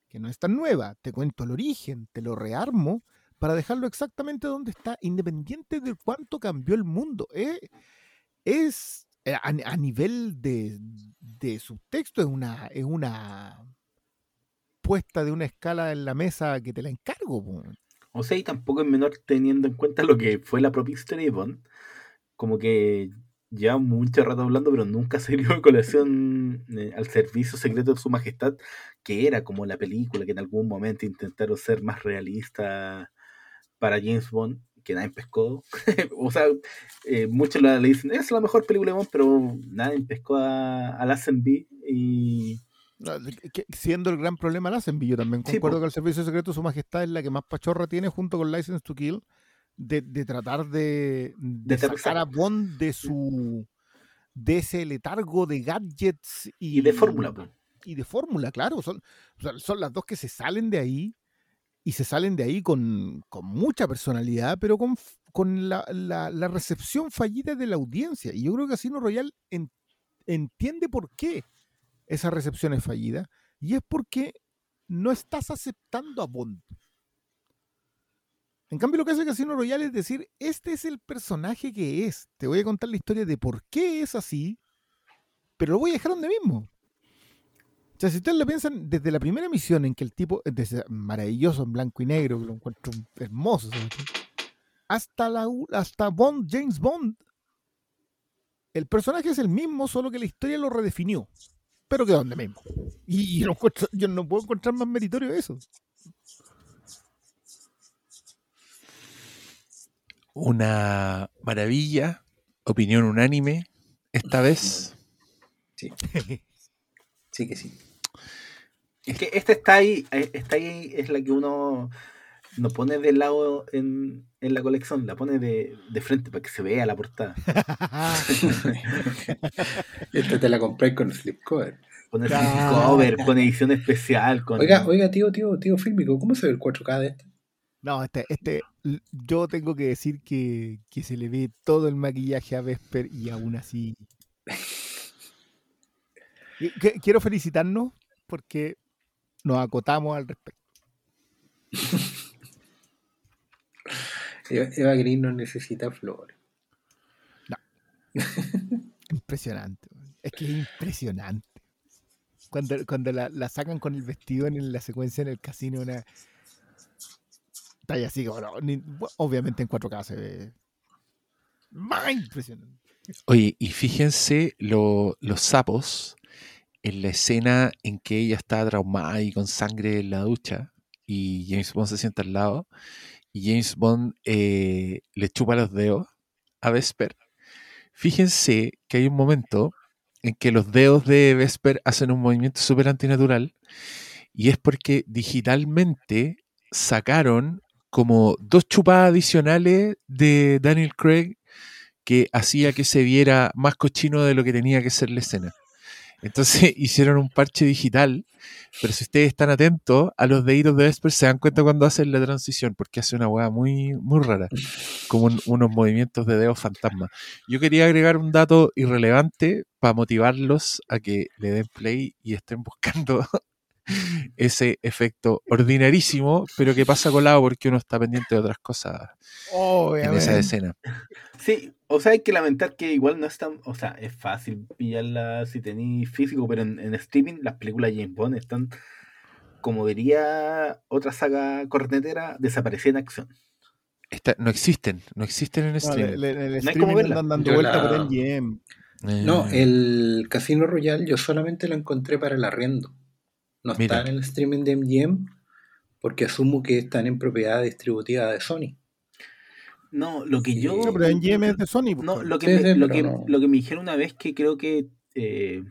S5: que no es tan nueva. Te cuento el origen, te lo rearmo para dejarlo exactamente donde está, independiente de cuánto cambió el mundo. Eh, es eh, a, a nivel de, de subtexto, es una, es una puesta de una escala en la mesa que te la encargo.
S3: O sea, y tampoco es menor teniendo en cuenta lo que fue la propia historia de Bond. Como que lleva mucho rato hablando, pero nunca se dio colación eh, al servicio secreto de su majestad, que era como la película que en algún momento intentaron ser más realista para James Bond, que nadie pescó. o sea, eh, muchos le dicen, es la mejor película de Bond, pero nadie pescó a, a Lazenby y...
S5: Siendo el gran problema la hacen, yo también
S3: Sí,
S5: concuerdo
S3: po.
S5: que el servicio secreto de su majestad es la que más pachorra tiene junto con License to Kill de, de tratar de, sacar a Bond de su de ese letargo de gadgets y,
S3: Y de fórmula,
S5: y de fórmula, claro. Son, son las dos que se salen de ahí y se salen de ahí con, con mucha personalidad, pero con, con la, la- recepción fallida de la audiencia. Y yo creo que Casino Royal en- entiende por qué esa recepción es fallida, y es porque no estás aceptando a Bond. En cambio, lo que hace Casino Royale es decir, este es el personaje que es. Te voy a contar la historia de por qué es así, pero lo voy a dejar donde mismo. O sea, si ustedes lo piensan, desde la primera misión en que el tipo, desde maravilloso en blanco y negro, que lo encuentro hermoso, ¿sabes? hasta, la, hasta Bond, James Bond, el personaje es el mismo, solo que la historia lo redefinió. Pero quedó donde mismo. Y yo no, encuentro- yo no puedo encontrar más meritorio de eso.
S1: Una maravilla, opinión unánime, esta vez.
S4: Sí. Sí que sí.
S3: Es que esta está ahí, eh, está ahí, es la que uno no pone de lado en, en la colección, la pone de, de frente para que se vea la portada.
S4: Esta te la compré con slipcover.
S3: Pone
S5: Claro.
S3: cover, con edición especial, con
S4: Oiga, oiga, tío, tío, tío fílmico, ¿cómo se ve el 4K de este?
S5: No, este, este, yo tengo que decir que, que se le ve todo el maquillaje a Vesper y aún así. Quiero felicitarnos porque nos acotamos al respecto.
S4: Eva, Green no necesita flores.
S5: Impresionante. Es que es impresionante. Cuando, cuando la, la sacan con el vestido en la secuencia en el casino, una. Ahí así no, ni- obviamente en 4K se ve. Más impresionante.
S1: Oye, y fíjense lo- los sapos en la escena en que ella está traumada y con sangre en la ducha y James Bond se sienta al lado y James Bond eh, le chupa los dedos a Vesper. Fíjense que hay un momento en que los dedos de Vesper hacen un movimiento súper antinatural y es porque digitalmente sacaron como dos chupadas adicionales de Daniel Craig que hacía que se viera más cochino de lo que tenía que ser la escena. Entonces hicieron un parche digital, pero si ustedes están atentos a los deditos de Vesper, se dan cuenta cuando hacen la transición, porque hace una hueá muy, muy rara, como un- unos movimientos de dedos fantasma. Yo quería agregar un dato irrelevante para motivarlos a que le den play y estén buscando ese efecto ordinarísimo, pero que pasa colado porque uno está pendiente de otras cosas en esa escena.
S3: Sí, o sea, hay que lamentar que igual no es tan. O sea, es fácil pillarla si tenéis físico, pero en, en streaming las películas de James Bond están, como diría otra saga cornetera, desaparecida en acción.
S1: Esta- no existen, no existen en
S5: No,
S1: streaming.
S5: le- le- en el
S3: No
S5: streaming
S3: verla.
S5: andan dando
S4: Yo
S5: vuelta
S4: la-
S5: por MGM.
S4: No,
S1: Eh,
S4: el Casino Royale yo solamente lo encontré para el arriendo. No
S1: Mira.
S4: está en el streaming de MGM porque asumo que están en propiedad distributiva de Sony.
S3: No, lo que
S4: Sí.
S3: yo.
S5: No, pero MGM es de Sony. pues,
S3: No, lo que,
S4: Sí,
S3: me,
S4: sí,
S3: lo, que,
S4: no.
S3: lo que me dijeron una vez que creo que eh,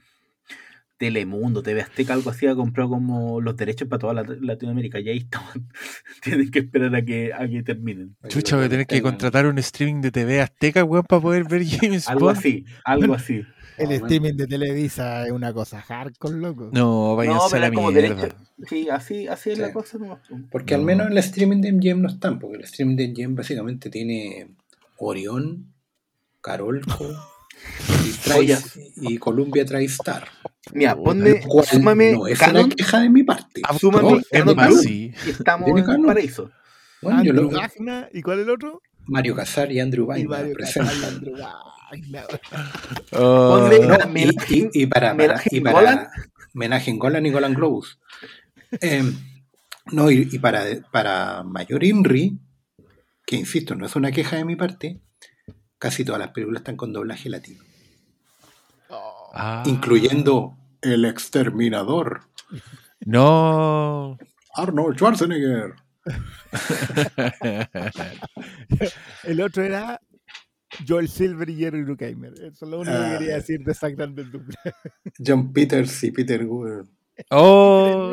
S3: Telemundo, TV Azteca, algo así, ha comprado como los derechos para toda la- Latinoamérica. Y ahí estaban. Tienen que esperar a que, a que terminen.
S1: Chucha, voy a tener que contratar un streaming de TV Azteca, weón, para poder ver James
S3: Algo
S1: Bond.
S3: así, algo así.
S5: El streaming de Televisa es una cosa hardcore, loco.
S1: No, váyanse
S3: No,
S1: a
S3: es como
S1: mierda.
S3: derecho. Sí, así, así es la cosa. nomás.
S4: Porque al
S1: No.
S4: menos en el streaming de MGM no están, porque el streaming de MGM básicamente tiene Orión, Carolco y,
S3: Joyas.
S4: y Columbia TriStar.
S3: Mira, ponme,
S4: cual
S3: súmame
S4: no es
S3: Canon
S4: una queja de mi parte.
S1: Ah,
S3: súmame
S1: no,
S3: Canon Blue.
S1: sí.
S3: y estamos
S4: ¿Tiene
S3: en
S4: Canon?
S3: paraíso.
S4: Bueno, yo
S5: Andrew
S4: lo-
S5: ¿y cuál es el otro?
S4: Mario Casar y Andrew
S5: Y
S4: Weiner
S5: Mario Casal,
S4: presentan.
S5: Andrew
S4: No,
S3: Me-
S4: y, y- y para, y homenaje en Golan y Golan Globus. Em, no, y, y para, para Mayor Inri, que insisto, no es una queja de mi parte, casi todas las películas están con doblaje latino,
S1: Ah.
S4: incluyendo El Exterminador,
S1: No.
S4: Arnold Schwarzenegger.
S5: El otro era Joel Silver y Jerry Bruckheimer. Eso es lo único que
S4: Ah.
S5: quería decir de Zack del Duple.
S4: John Peters y Peter Weir.
S1: Oh.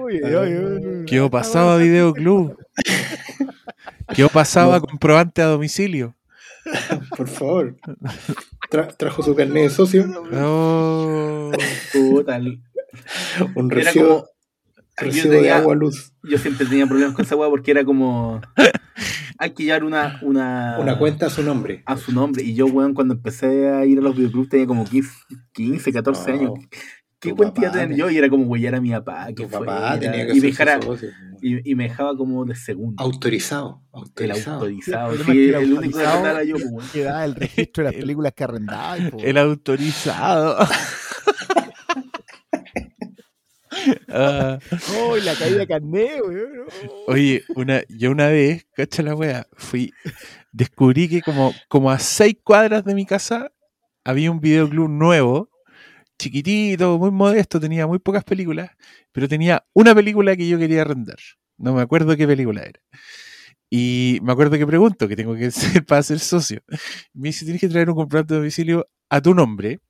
S5: Uy, uy, uy.
S1: ¿Qué pasaba a Videoclub? ¿Qué pasaba comprobante a domicilio?
S4: Por favor. Tra- trajo su carnet de socio,
S1: Oh.
S3: Puta, el-
S4: un
S3: Era
S4: recibo,
S3: como-
S4: recibo
S3: yo
S4: de
S3: tenía-
S4: agua luz.
S3: yo siempre tenía problemas con esa weá porque era como. Hay que llevar una, una,
S4: Una cuenta a su nombre.
S3: a su nombre. Y yo, weón, cuando empecé a ir a los videoclubs tenía como 15, 15 14
S4: No,
S3: años. ¿Qué
S4: tu
S3: cuenta iba a
S4: papá
S3: tener
S4: te-
S3: yo? Y era como huellar a mi papá. Que
S4: Tu papá
S3: fuera,
S4: tenía que
S3: y, me
S4: ser
S3: dejara-
S4: su socio.
S3: y, y me dejaba como de segundo.
S4: Autorizado.
S3: el
S4: Autorizado.
S3: autorizado.
S5: Sí, el
S3: Sí,
S5: el
S3: el único que
S5: autorizado-
S3: era yo, pues, weón.
S5: Que da el registro de las películas que arrendaba. po.
S1: El autorizado. Ah,
S5: la caída de carnet, weón.
S1: oye, una, yo una vez, cacha la wea, fui, descubrí que como, como a seis cuadras de mi casa había un videoclub nuevo, chiquitito, muy modesto, tenía muy pocas películas, pero tenía una película que yo quería arrendar. No me acuerdo qué película era. Y me acuerdo que pregunto, que tengo que ser para ser socio. Me dice, tienes que traer un comprobante de domicilio a tu nombre.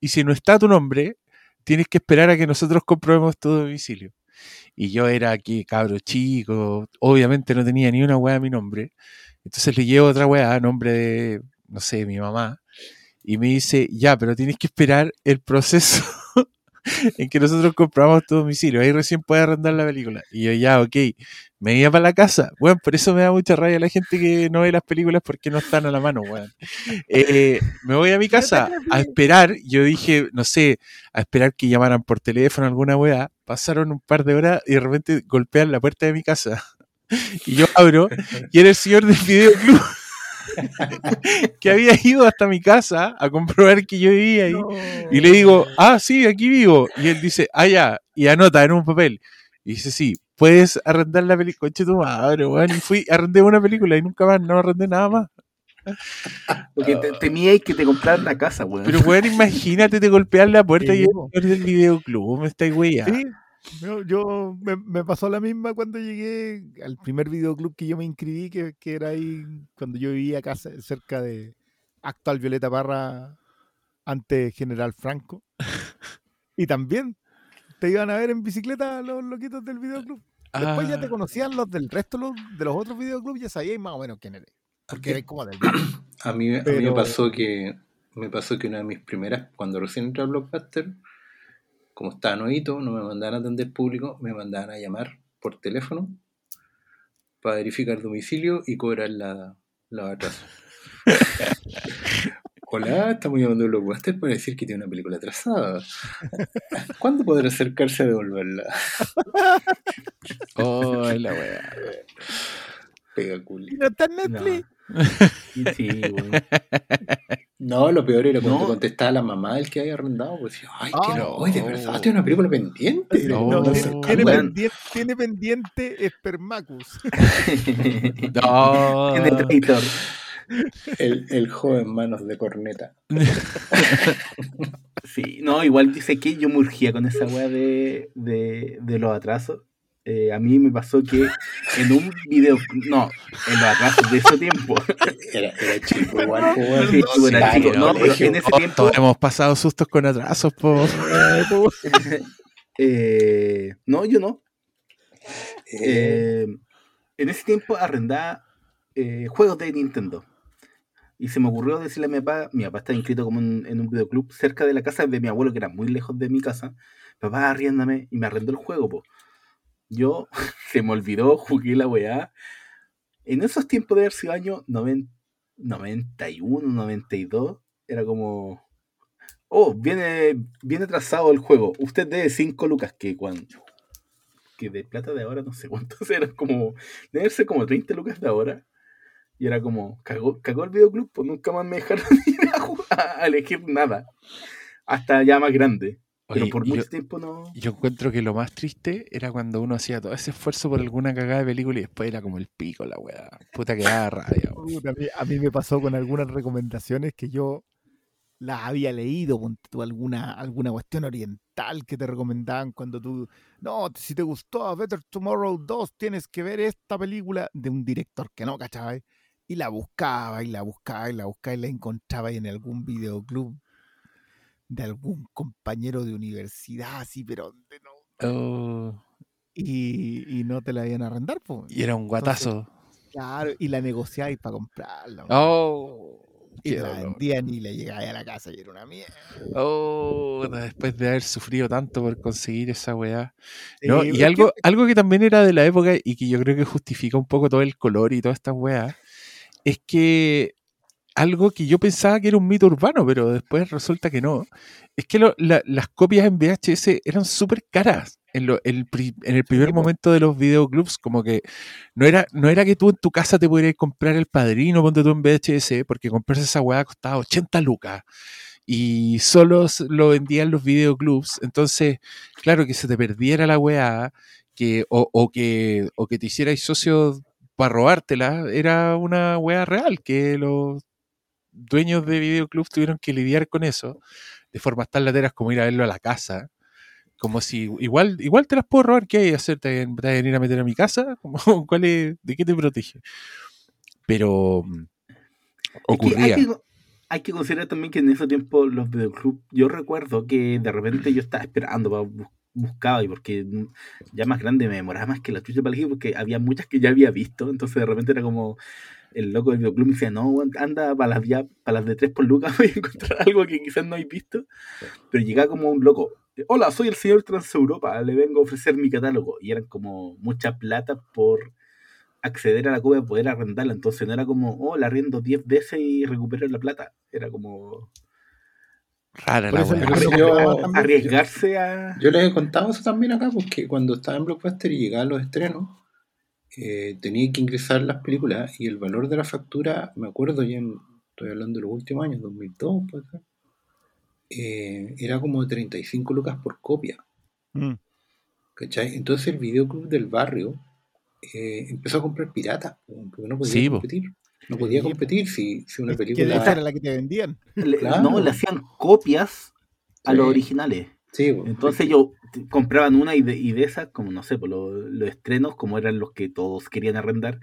S1: Y si no está a tu nombre, tienes que esperar a que nosotros comprobemos tu domicilio. Y yo era aquí, cabro chico, obviamente no tenía ni una weá a mi nombre. Entonces le llevo otra weá a nombre de, no sé, mi mamá. Y me dice, ya, pero tienes que esperar el proceso en que nosotros compramos tu domicilio. Ahí recién puedes arrendar la película. Y yo, ya, ok, me iba para la casa. Bueno, por eso me da mucha rabia la gente que no ve las películas porque no están a la mano, weón. Eh, me voy a mi casa a esperar. Yo dije, no sé, a esperar que llamaran por teléfono alguna weá. Pasaron un par de horas y de repente golpean la puerta de mi casa. Y yo abro y era el señor del videoclub. que había ido hasta mi casa a comprobar que yo vivía ahí. Y le digo, ah, sí, aquí vivo. Y él dice, ah, ya. Y anota en un papel. Y dice, sí, puedes arrendar la película. Coche tu madre, weón. Y fui, arrendé una película y nunca más, no arrendé nada más.
S3: Porque te, temíais que te compraran la casa, weón.
S1: Pero, weón, imagínate te golpear la puerta y el del videoclub. Me estáis weyando.
S5: Sí, yo, yo- me, me pasó la misma cuando llegué al primer videoclub que yo me inscribí, que, que era ahí cuando yo vivía acá ce- cerca de actual Violeta Parra, ante General Franco. Y también te iban a ver en bicicleta los loquitos del videoclub. Después ya te
S1: Ah.
S5: conocían los del resto los- de los otros videoclubs, ya sabíais más o menos quién eres. Porque eres como del
S4: A mí, a mí
S5: Pero-
S4: me pasó que me pasó que una de mis primeras, cuando recién entré a Blockbuster, como estaba nuevito, no me mandaban a atender público, me mandaban a llamar por teléfono para verificar domicilio y cobrar la, la atraso. Hola, estamos llamando a Blockbuster para decir que tiene una película atrasada. ¿Cuándo podrá acercarse a devolverla?
S1: Oh, la wea.
S4: Pega culi.
S5: ¿Y no está en Netflix?
S3: Sí.
S4: No, lo peor era cuando
S3: No.
S4: contestaba la mamá del que había arrendado, pues ay, que
S5: Ah,
S4: no, oye, de verdad,
S1: no.
S4: tiene una película pendiente.
S1: No,
S5: No,
S1: no,
S5: tiene,
S1: no,
S5: pendiente, tiene pendiente Spermacus.
S1: No.
S4: El, el joven manos de corneta.
S3: Sí, no, igual dice que yo me urgía con esa weá de, de, de los atrasos. Eh, a mí me pasó que en un video, no, en los atrasos de ese tiempo,
S4: Era, era chico igual.
S3: Sí,
S4: Claro,
S3: chico. No, pero
S4: colegio.
S3: en ese
S1: Todos
S3: tiempo,
S1: hemos pasado sustos con atrasos, po.
S3: eh, no, yo no.
S4: Eh,
S3: Eh, en ese tiempo arrendaba eh, juegos de Nintendo. Y se me ocurrió decirle a mi papá, mi papá está inscrito como en, en un videoclub cerca de la casa de mi abuelo, que era muy lejos de mi casa. Papá, arriéndame, y me arrendó el juego, po. Yo, se me olvidó, jugué la weá. En esos tiempos de haber sido año 90 91, 92, era como... Oh, viene, viene trazado el juego. Usted debe 5 lucas, que cuando... Que de plata de ahora no sé cuántos eran, como... Debe ser como 30 lucas de ahora. Y era como, cagó, cagó el videoclub, pues nunca más me dejaron ir a, jugar- a elegir nada. Hasta ya más grande. Pero
S1: Oye,
S3: por
S1: yo-
S3: tiempo no...
S1: Yo encuentro que lo más triste era cuando uno hacía todo ese esfuerzo por alguna cagada de película y después era como el pico la weá. Puta que daba rabia.
S5: Puta, a, mí, a mí me pasó con algunas recomendaciones que yo las había leído, tú alguna, alguna cuestión oriental que te recomendaban cuando tú, no, si te gustó A Better Tomorrow 2, tienes que ver esta película de un director que no, ¿cachai? Y la buscaba y la buscaba y la buscaba y la encontraba en algún videoclub de algún compañero de universidad, así, pero de no-
S1: Oh,
S5: y, y no te la iban a arrendar, pues.
S1: y era un guatazo.
S5: Claro, y la negociáis para comprarla.
S1: Oh,
S5: Y la vendían y le llegaba a la casa y era una mierda.
S1: Oh, después de haber sufrido tanto por conseguir esa weá. No, y
S5: es que-
S1: algo, algo que también era de la época y que yo creo que justifica un poco todo el color y todas estas weas, es que algo que yo pensaba que era un mito urbano, pero después resulta que no, es que lo- la- las copias en VHS eran súper caras. En, lo- el pri- en el primer momento de los videoclubs, como que no era, no era que tú en tu casa te pudieras comprar el padrino, ponte tú en VHS, porque comprarse esa weá costaba 80 lucas y solo lo vendían los videoclubs. Entonces, claro, que se te perdiera la weá, que, o, o que, o que te hicierais socio para robártela, era una weá real, que los dueños de videoclubs tuvieron que lidiar con eso, de formas tan lateras como ir a verlo a la casa. Como si, igual, igual te las puedo robar, ¿qué hay que hacer? ¿Te vas a venir a meter a mi casa? ¿cuál es, ¿De qué te protege? Pero mm,
S3: Es que hay
S1: ocurría.
S3: que- hay que considerar también que en ese tiempo los videoclubs, yo recuerdo que de repente yo estaba esperando, pa- bus- buscaba, y porque ya más grande me demoraba más que la chucha para elegir, porque había muchas que ya había visto, entonces de repente era como el loco del videoclub me decía, no, anda para las, ya, para las de 3 por lucas, voy a encontrar algo que quizás no hay visto, pero llegaba como un loco, hola, soy el señor Transeuropa, le vengo a ofrecer mi catálogo, y eran como mucha plata por acceder a la copia, poder arrendarla. Entonces no era como, oh, la arriendo 10 veces y recupero la plata. Era como
S1: Rara la
S5: eso
S4: yo-
S3: arriesgarse a.
S4: Yo les he contado eso también acá, porque cuando estaba en Blockbuster y llegaban los estrenos, eh, tenía que ingresar las películas y el valor de la factura, me acuerdo, ya en- estoy hablando de los últimos años, 2002, puede ser, eh, era como de 35 lucas por copia.
S5: Mm.
S4: ¿cachai? Entonces el videoclub del barrio eh, empezó a comprar piratas, po, porque no podía
S1: Sí,
S4: competir. No podía competir si, si una
S5: Es que
S4: película...
S5: esa era la que te vendían.
S3: le-
S4: Claro.
S3: No, le hacían copias a
S4: Sí.
S3: los originales.
S4: Sí.
S3: Entonces ellos compraban una y de, y de esas, como no sé, por los, los estrenos, como eran los que todos querían arrendar,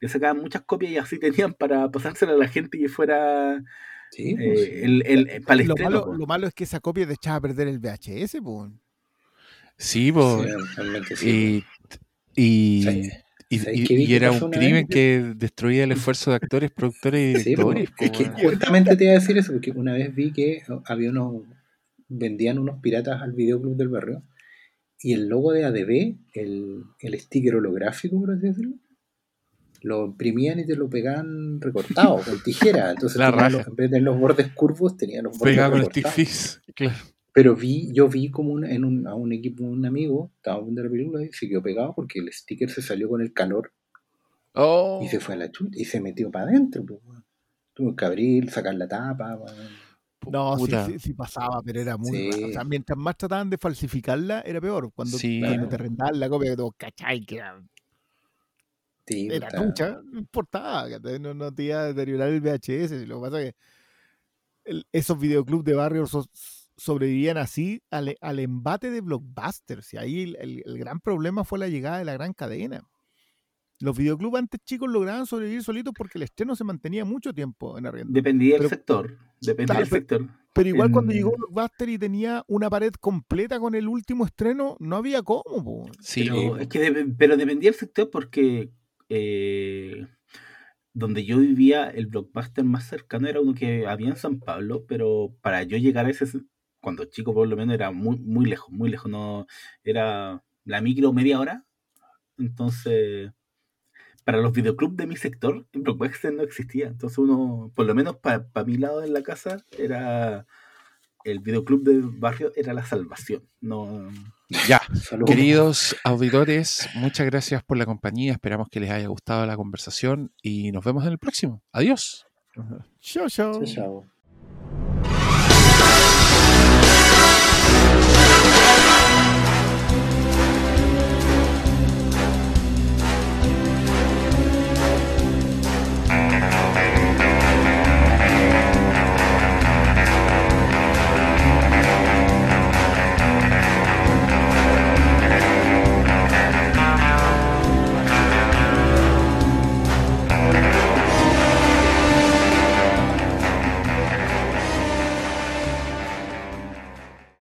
S3: le sacaban muchas copias y así tenían para pasársela a la gente que fuera
S4: Sí,
S3: eh,
S4: sí.
S3: el, el- para el
S5: Lo
S3: estreno.
S5: malo, lo malo es que esa copia te echaba a perder el VHS, pues.
S1: Sí, po.
S4: Sí, realmente sí,
S1: y, y,
S4: Sí.
S1: y-
S4: ¿Sabes
S1: y- y era un crimen
S4: vez?
S1: que destruía el esfuerzo de actores, productores y
S4: Sí,
S1: directores.
S4: es que justamente te iba a decir eso, porque una vez vi que había unos, vendían unos piratas al videoclub del barrio y el logo de ADB, el, el sticker holográfico, por así decirlo, lo imprimían y te lo pegaban recortado con tijera. Entonces, los- en vez de los bordes curvos, tenía los bordes
S1: Pegado con stick
S4: recortados.
S1: fix. Claro.
S4: Pero vi, yo vi como una- en un, a un equipo, un amigo, estaba viendo la película y se quedó pegado porque el sticker se salió con el calor
S1: Oh,
S4: y se fue a la chuta y se metió para adentro. pues. Tuvo que abrir, sacar la tapa.
S5: No, sí, sí, sí pasaba, pero era muy
S4: Sí.
S5: O sea, mientras más trataban de falsificarla, era peor. Cuando,
S1: Sí.
S5: cuando
S4: Claro.
S5: te rentaban la copia, todo cachai, que era, era trucha, no importaba, no, no te iba a deteriorar el VHS. Lo que pasa es que el- esos videoclubs de barrio so- sobrevivían así al, al embate de blockbusters. Y ahí el, el- el gran problema fue la llegada de la gran cadena. Los videoclubs antes chicos lograban sobrevivir solitos porque el estreno se mantenía mucho tiempo en arriendo.
S3: Dependía del sector. Dependía del sector.
S5: Pero igual cuando llegó Blockbuster y tenía una pared completa con el último estreno, no había cómo. po.
S1: sí,
S3: Pero, es que pero dependía del sector porque eh, donde yo vivía, el blockbuster más cercano era uno que había en San Pablo, pero para yo llegar a ese, cuando chico por lo menos era muy, muy lejos, muy lejos, no era la micro media hora. Entonces, para los videoclubs de mi sector, blockbuster no existía. Entonces uno, por lo menos para mi lado en la casa, era el videoclub del barrio era la salvación. No,
S1: Ya,
S4: Saludos.
S1: queridos auditores, muchas gracias por la compañía. Esperamos que les haya gustado la conversación y nos vemos en el próximo. Adiós.
S5: Chao, chao.
S4: Chao, chao.